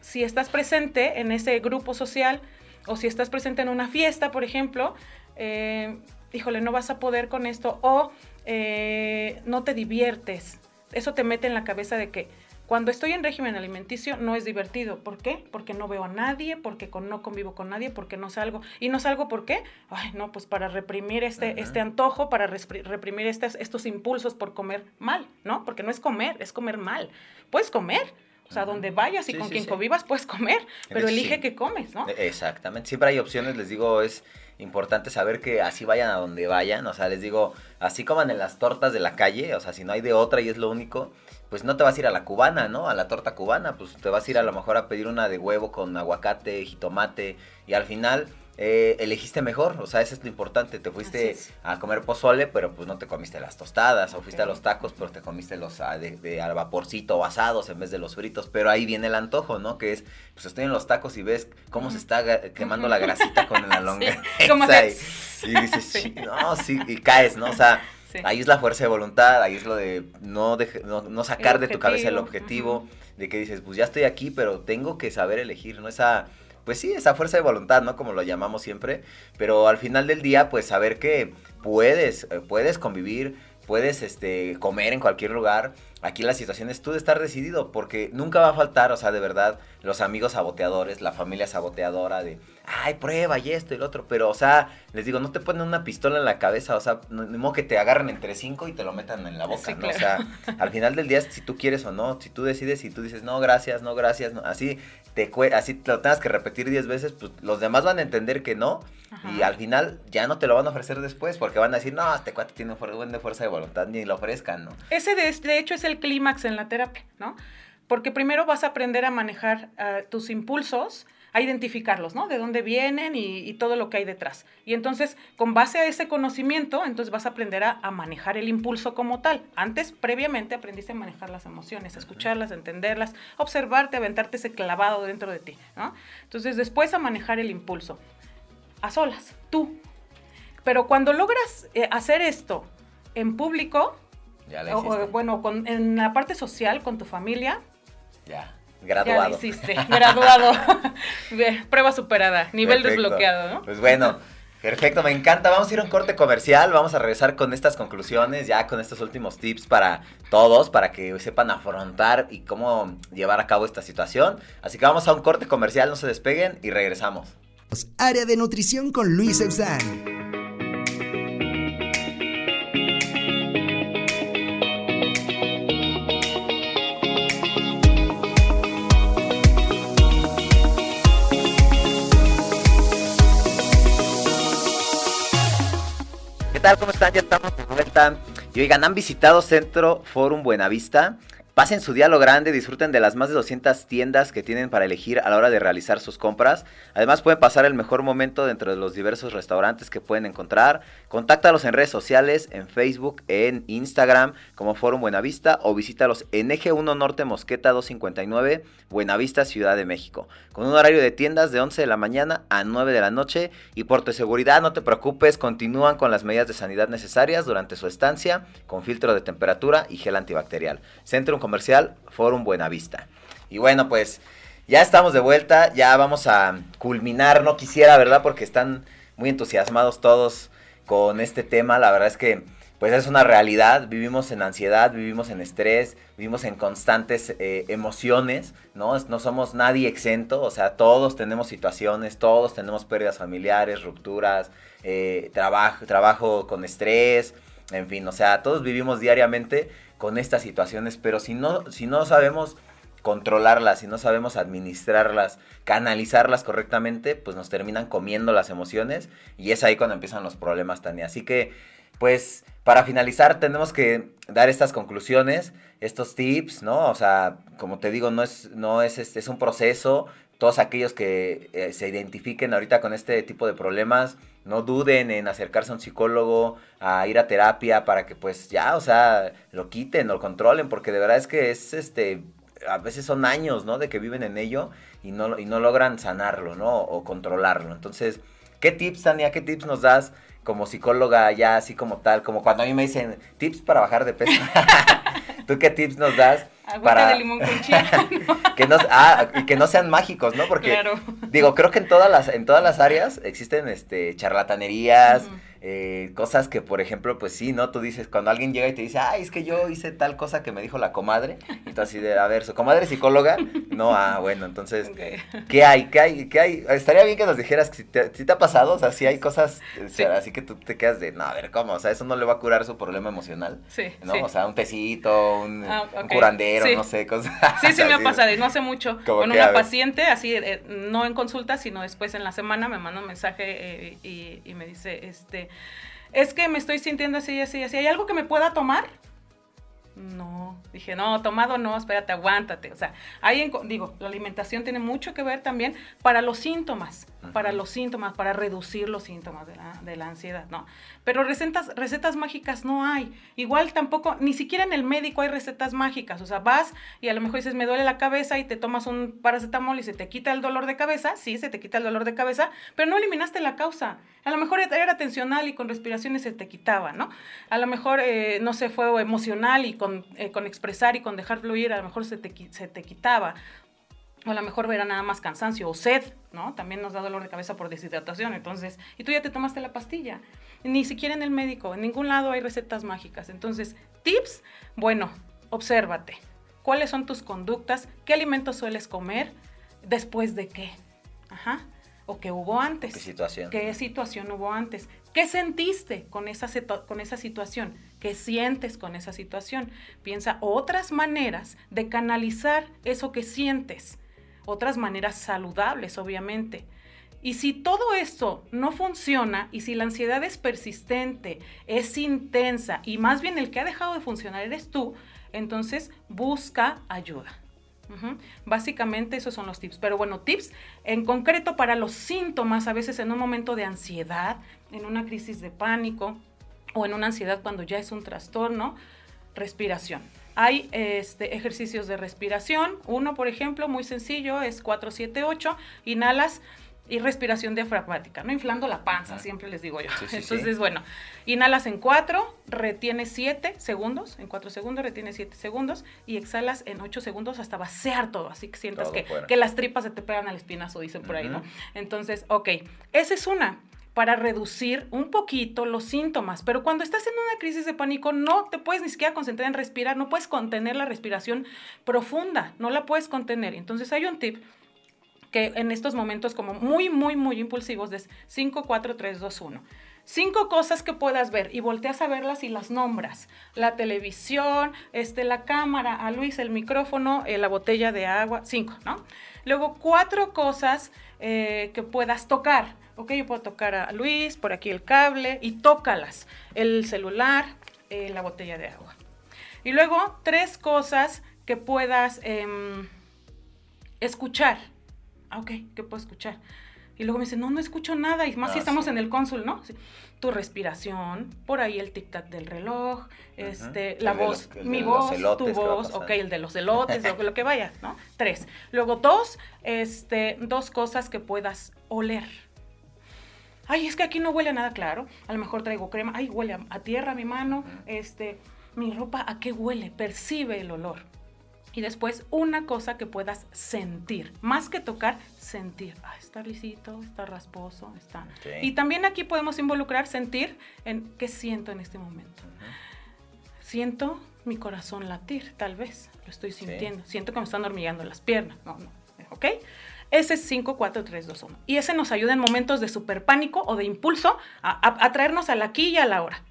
si estás presente en ese grupo social o si estás presente en una fiesta, por ejemplo, eh, híjole, no vas a poder con esto o eh, no te diviertes. Eso te mete en la cabeza de que cuando estoy en régimen alimenticio no es divertido. ¿Por qué? Porque no veo a nadie, porque no convivo con nadie, porque no salgo. ¿Y no salgo por qué? Ay, no, pues para reprimir este, este antojo, para reprimir estos, estos impulsos por comer mal, ¿no? Porque no es comer, es comer mal. Puedes comer, o sea, donde vayas y con quien convivas puedes comer, pero elige qué comes, ¿no? E, exactamente. Siempre hay opciones, les digo, es importante saber que así vayan a donde vayan, o sea, les digo, así coman en las tortas de la calle, o sea, si no hay de otra y es lo único, pues no te vas a ir a la cubana, ¿no? A la torta cubana, pues te vas a ir a lo mejor a pedir una de huevo con aguacate, jitomate y al final eh, elegiste mejor, o sea, eso es lo importante, te fuiste a comer pozole, pero pues no te comiste las tostadas, o fuiste a los tacos, pero te comiste los ah, de, al vaporcito o asados en vez de los fritos, pero ahí viene el antojo, ¿no? Que es, pues estoy en los tacos y ves cómo se está quemando la grasita con la longa. Sí. y, dices, no, sí, y caes, ¿no? O sea, Ahí es la fuerza de voluntad, ahí es lo de no, no, sacar de tu cabeza el objetivo, de que dices, pues ya estoy aquí, pero tengo que saber elegir, ¿no? Esa, pues sí, esa fuerza de voluntad, ¿no? Como lo llamamos siempre, pero al final del día, pues saber que puedes, eh, puedes convivir, puedes este, comer en cualquier lugar, Aquí la situación es tú de estar decidido, porque nunca va a faltar, o sea, de verdad, los amigos saboteadores, la familia saboteadora de, ay, prueba y esto y lo otro, pero, o sea, les digo, no te ponen una pistola en la cabeza, o sea, ni modo que te agarren entre cinco y te lo metan en la boca, ¿no? O sea, al final del día, si tú quieres o no, si tú decides y tú dices, no, gracias, no, gracias, no, así te así te lo tengas que repetir diez veces, pues los demás van a entender que no, y al final ya no te lo van a ofrecer después, porque van a decir, no, este cuate tiene buen fuerza de voluntad, ni lo ofrezcan, ¿no? Ese de, de hecho es el clímax en la terapia, ¿no? Porque primero vas a aprender a manejar ah, tus impulsos, a identificarlos, ¿no? De dónde vienen y, todo lo que hay detrás. Y entonces, con base a ese conocimiento, entonces vas a aprender a, manejar el impulso como tal. Antes, previamente, aprendiste a manejar las emociones, a escucharlas, a entenderlas, observarte, aventarte ese clavado dentro de ti, ¿no? Entonces, después a manejar el impulso. A solas, tú. Pero cuando logras eh, hacer esto en público, bueno, con, en la parte social, con tu familia. Ya. Graduado. Ya lo hiciste, graduado. Prueba superada, nivel desbloqueado, ¿no? Pues bueno, perfecto, me encanta. Vamos a ir a un corte comercial, vamos a regresar con estas conclusiones, ya con estos últimos tips para todos, para que sepan afrontar y cómo llevar a cabo esta situación. Así que vamos a un corte comercial, no se despeguen y regresamos. Área de nutrición con Luis Eusán. ¿Qué tal? ¿Cómo están? Ya estamos de vuelta. Y oigan, ¿han visitado Centro Forum Buenavista? Pasen su día grande, disfruten de las más de 200 tiendas que tienen para elegir a la hora de realizar sus compras. Además pueden pasar el mejor momento dentro de los diversos restaurantes que pueden encontrar. Contáctalos en redes sociales, en Facebook, en Instagram como Forum Buenavista o visítalos en Eje 1 Norte Mosqueta 259, Buenavista, Ciudad de México. Con un horario de tiendas de 11 de la mañana a 9 de la noche y por tu seguridad no te preocupes, continúan con las medidas de sanidad necesarias durante su estancia con filtro de temperatura y gel antibacterial. Centro comercial Forum Buenavista. Y bueno, pues ya estamos de vuelta, ya vamos a culminar, no quisiera, ¿verdad? Porque están muy entusiasmados todos con este tema, la verdad es que pues es una realidad, vivimos en ansiedad, vivimos en estrés, vivimos en constantes eh, emociones, ¿no? No somos nadie exento, o sea, todos tenemos situaciones, todos tenemos pérdidas familiares, rupturas, eh, trabajo, trabajo con estrés, en fin, o sea, todos vivimos diariamente con estas situaciones, pero si no, si no sabemos controlarlas, si no sabemos administrarlas, canalizarlas correctamente, pues nos terminan comiendo las emociones y es ahí cuando empiezan los problemas, Tania. Así que, pues, para finalizar tenemos que dar estas conclusiones, estos tips, ¿no? O sea, como te digo, no es, no es, este, es un proceso, todos aquellos que eh, se identifiquen ahorita con este tipo de problemas, no duden en acercarse a un psicólogo, a ir a terapia para que pues ya, o sea, lo quiten, lo controlen, porque de verdad es que es este, a veces son años, ¿no? De que viven en ello y no, y no logran sanarlo, ¿no? O controlarlo. Entonces, ¿qué tips, Tania, qué tips nos das como psicóloga ya así como tal? Como cuando a mí me dicen tips para bajar de peso. ¿Tú qué tips nos das? para de limón con que no, ah, y que no sean mágicos, ¿no? Porque digo, creo que en todas las en todas las áreas existen este charlatanerías, eh, cosas que, por ejemplo, pues sí, ¿no? Tú dices, cuando alguien llega y te dice, ay, es que yo hice tal cosa que me dijo la comadre, y tú así de, a ver, ¿su comadre psicóloga? No, ah, bueno, entonces, ¿qué hay? ¿Qué hay? ¿Qué hay? Estaría bien que nos dijeras si te, si te ha pasado, o sea, si hay cosas, así que tú te quedas de, no, a ver, ¿cómo? O sea, eso no le va a curar su problema emocional, sí, ¿no? O sea, un tecito, un, ah, curandero, no sé, cosas Sí, sí me ha pasado, y no hace mucho, con una paciente, así, eh, no en consulta, sino después en la semana me manda un mensaje eh, y, y me dice, este es que me estoy sintiendo así, así, así. ¿Hay algo que me pueda tomar? No, dije, no, tomado no, espérate, aguántate. O sea, ahí, digo, la alimentación tiene mucho que ver también para los síntomas, para los síntomas, para reducir los síntomas de la, de la, ansiedad, ¿no? Pero recetas, recetas mágicas no hay. Igual tampoco, ni siquiera en el médico hay recetas mágicas. O sea, vas y a lo mejor dices, me duele la cabeza y te tomas un paracetamol y se te quita el dolor de cabeza. Sí, se te quita el dolor de cabeza, pero no eliminaste la causa. A lo mejor era tensional y con respiraciones se te quitaba, ¿no? A lo mejor, eh, no sé, fue emocional y con, eh, con, expresar y con dejar fluir, a lo mejor se te, se te quitaba. O a lo mejor era nada más cansancio o sed, ¿no? También nos da dolor de cabeza por deshidratación. Entonces, y tú ya te tomaste la pastilla. Ni siquiera en el médico, en ningún lado hay recetas mágicas. Entonces, tips, bueno, obsérvate. ¿Cuáles son tus conductas? ¿Qué alimentos sueles comer? ¿Después de qué? Ajá o qué hubo antes. ¿Qué situación? ¿Qué situación hubo antes? ¿Qué sentiste con esa, con esa situación? ¿Qué sientes con esa situación? Piensa otras maneras de canalizar eso que sientes, otras maneras saludables, obviamente. Y si todo esto no funciona y si la ansiedad es persistente, es intensa y más bien el que ha dejado de funcionar eres tú, entonces busca ayuda. Básicamente esos son los tips. Pero bueno, tips en concreto para los síntomas, a veces en un momento de ansiedad, en una crisis de pánico o en una ansiedad cuando ya es un trastorno, respiración. Hay este, ejercicios de respiración. Uno, por ejemplo, muy sencillo, es 478. Inhalas y respiración diafragmática, no inflando la panza, siempre les digo yo. Entonces, bueno, inhalas en 4, retienes 7 segundos, en 4 segundos retienes 7 segundos y exhalas en 8 segundos hasta vaciar todo, así que sientas que, que, las tripas se te pegan al espinazo, dicen por ahí, ¿no? Entonces, ok, esa es una para reducir un poquito los síntomas. Pero cuando estás en una crisis de pánico, no te puedes ni siquiera concentrar en respirar, no puedes contener la respiración profunda, no la puedes contener. Entonces hay un tip que en estos momentos como muy, muy, muy impulsivos es 5, 4, 3, 2, 1. Cinco cosas que puedas ver y volteas a verlas y las nombras. La televisión, este, la cámara, a Luis el micrófono, eh, la botella de agua, cinco, ¿no? Luego cuatro cosas eh, que puedas tocar. Ok, yo puedo tocar a Luis, por aquí el cable y tócalas. El celular, eh, la botella de agua. Y luego tres cosas que puedas em, escuchar ah, ok, ¿qué puedo escuchar? Y luego me dice, no, no escucho nada, y más si ah, estamos en el cónsul, ¿no? Tu respiración, por ahí el tic-tac del reloj, este, la voz, mi voz, tu voz, ok, el de los elotes, lo, lo, que vaya, ¿no? Tres. Luego dos, este, dos cosas que puedas oler. Ay, es que aquí no huele a nada claro. A lo mejor traigo crema. Ay, huele a, a tierra mi mano. Este, mi ropa, ¿a qué huele? Percibe el olor. Y después una cosa que puedas sentir, más que tocar, sentir. Ah, está lisito, está rasposo, está. Y también aquí podemos involucrar sentir en qué siento en este momento. Siento mi corazón latir, tal vez, lo estoy sintiendo. Siento que me están hormigueando las piernas. No, no. ¿Ok? Ese es 5, 4, 3, 2, 1. Y ese nos ayuda en momentos de super pánico o de impulso a, traernos al aquí y a la hora.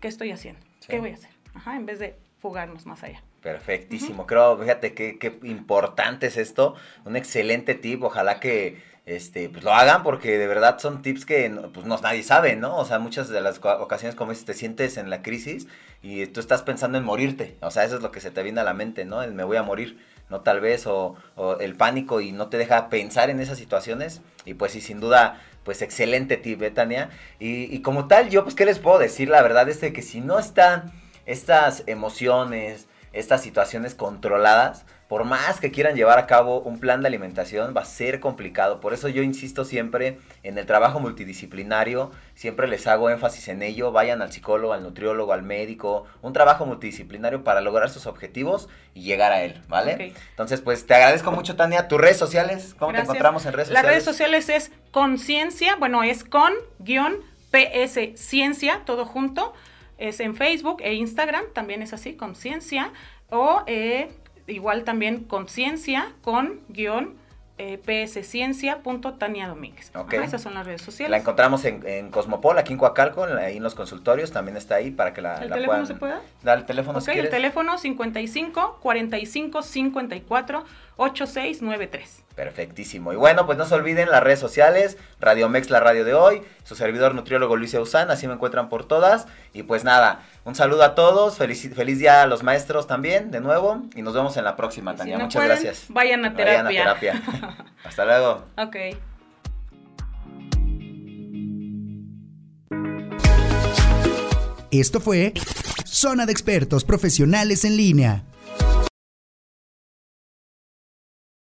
¿Qué estoy haciendo? ¿Qué voy a hacer? Ajá, en vez de fugarnos más allá. Perfectísimo. Creo, fíjate qué, qué importante es esto. Un excelente tip. Ojalá que este, pues lo hagan porque de verdad son tips que pues no, nadie sabe, ¿no? O sea, muchas de las ocasiones como dices, te sientes en la crisis y tú estás pensando en morirte. O sea, eso es lo que se te viene a la mente, ¿no? El me voy a morir, ¿no? Tal vez, o, el pánico y no te deja pensar en esas situaciones. Y pues sí, sin duda, pues excelente tip, Betania. ¿eh, y, y como tal, yo pues, ¿qué les puedo decir? La verdad es de que si no están estas emociones, estas situaciones controladas, por más que quieran llevar a cabo un plan de alimentación, va a ser complicado. Por eso yo insisto siempre en el trabajo multidisciplinario, siempre les hago énfasis en ello, vayan al psicólogo, al nutriólogo, al médico, un trabajo multidisciplinario para lograr sus objetivos y llegar a él, ¿vale? Entonces, pues te agradezco mucho, Tania. ¿Tus redes sociales? ¿Cómo te encontramos en redes sociales? Las redes sociales es conciencia, bueno, es con guion PS Ciencia, todo junto. Es en Facebook e Instagram, también es así, Conciencia. O eh, igual también Conciencia con guion eh, psciencia.tania Domínguez. esas son las redes sociales. La encontramos en, Cosmopol, aquí en Coacalco, ahí en los consultorios, también está ahí para que la, ¿El teléfono se pueda? Da el teléfono el teléfono 55 45 54 8693. Perfectísimo. Y bueno, pues no se olviden las redes sociales, Radio Mex, la radio de hoy, su servidor nutriólogo Luis Eusán, así me encuentran por todas. Y pues nada, un saludo a todos, feliz, feliz día a los maestros también, de nuevo, y nos vemos en la próxima, Tania. Muchas gracias. Vayan a terapia. Vayan a terapia. Hasta luego. Ok. Esto fue Zona de Expertos Profesionales en Línea.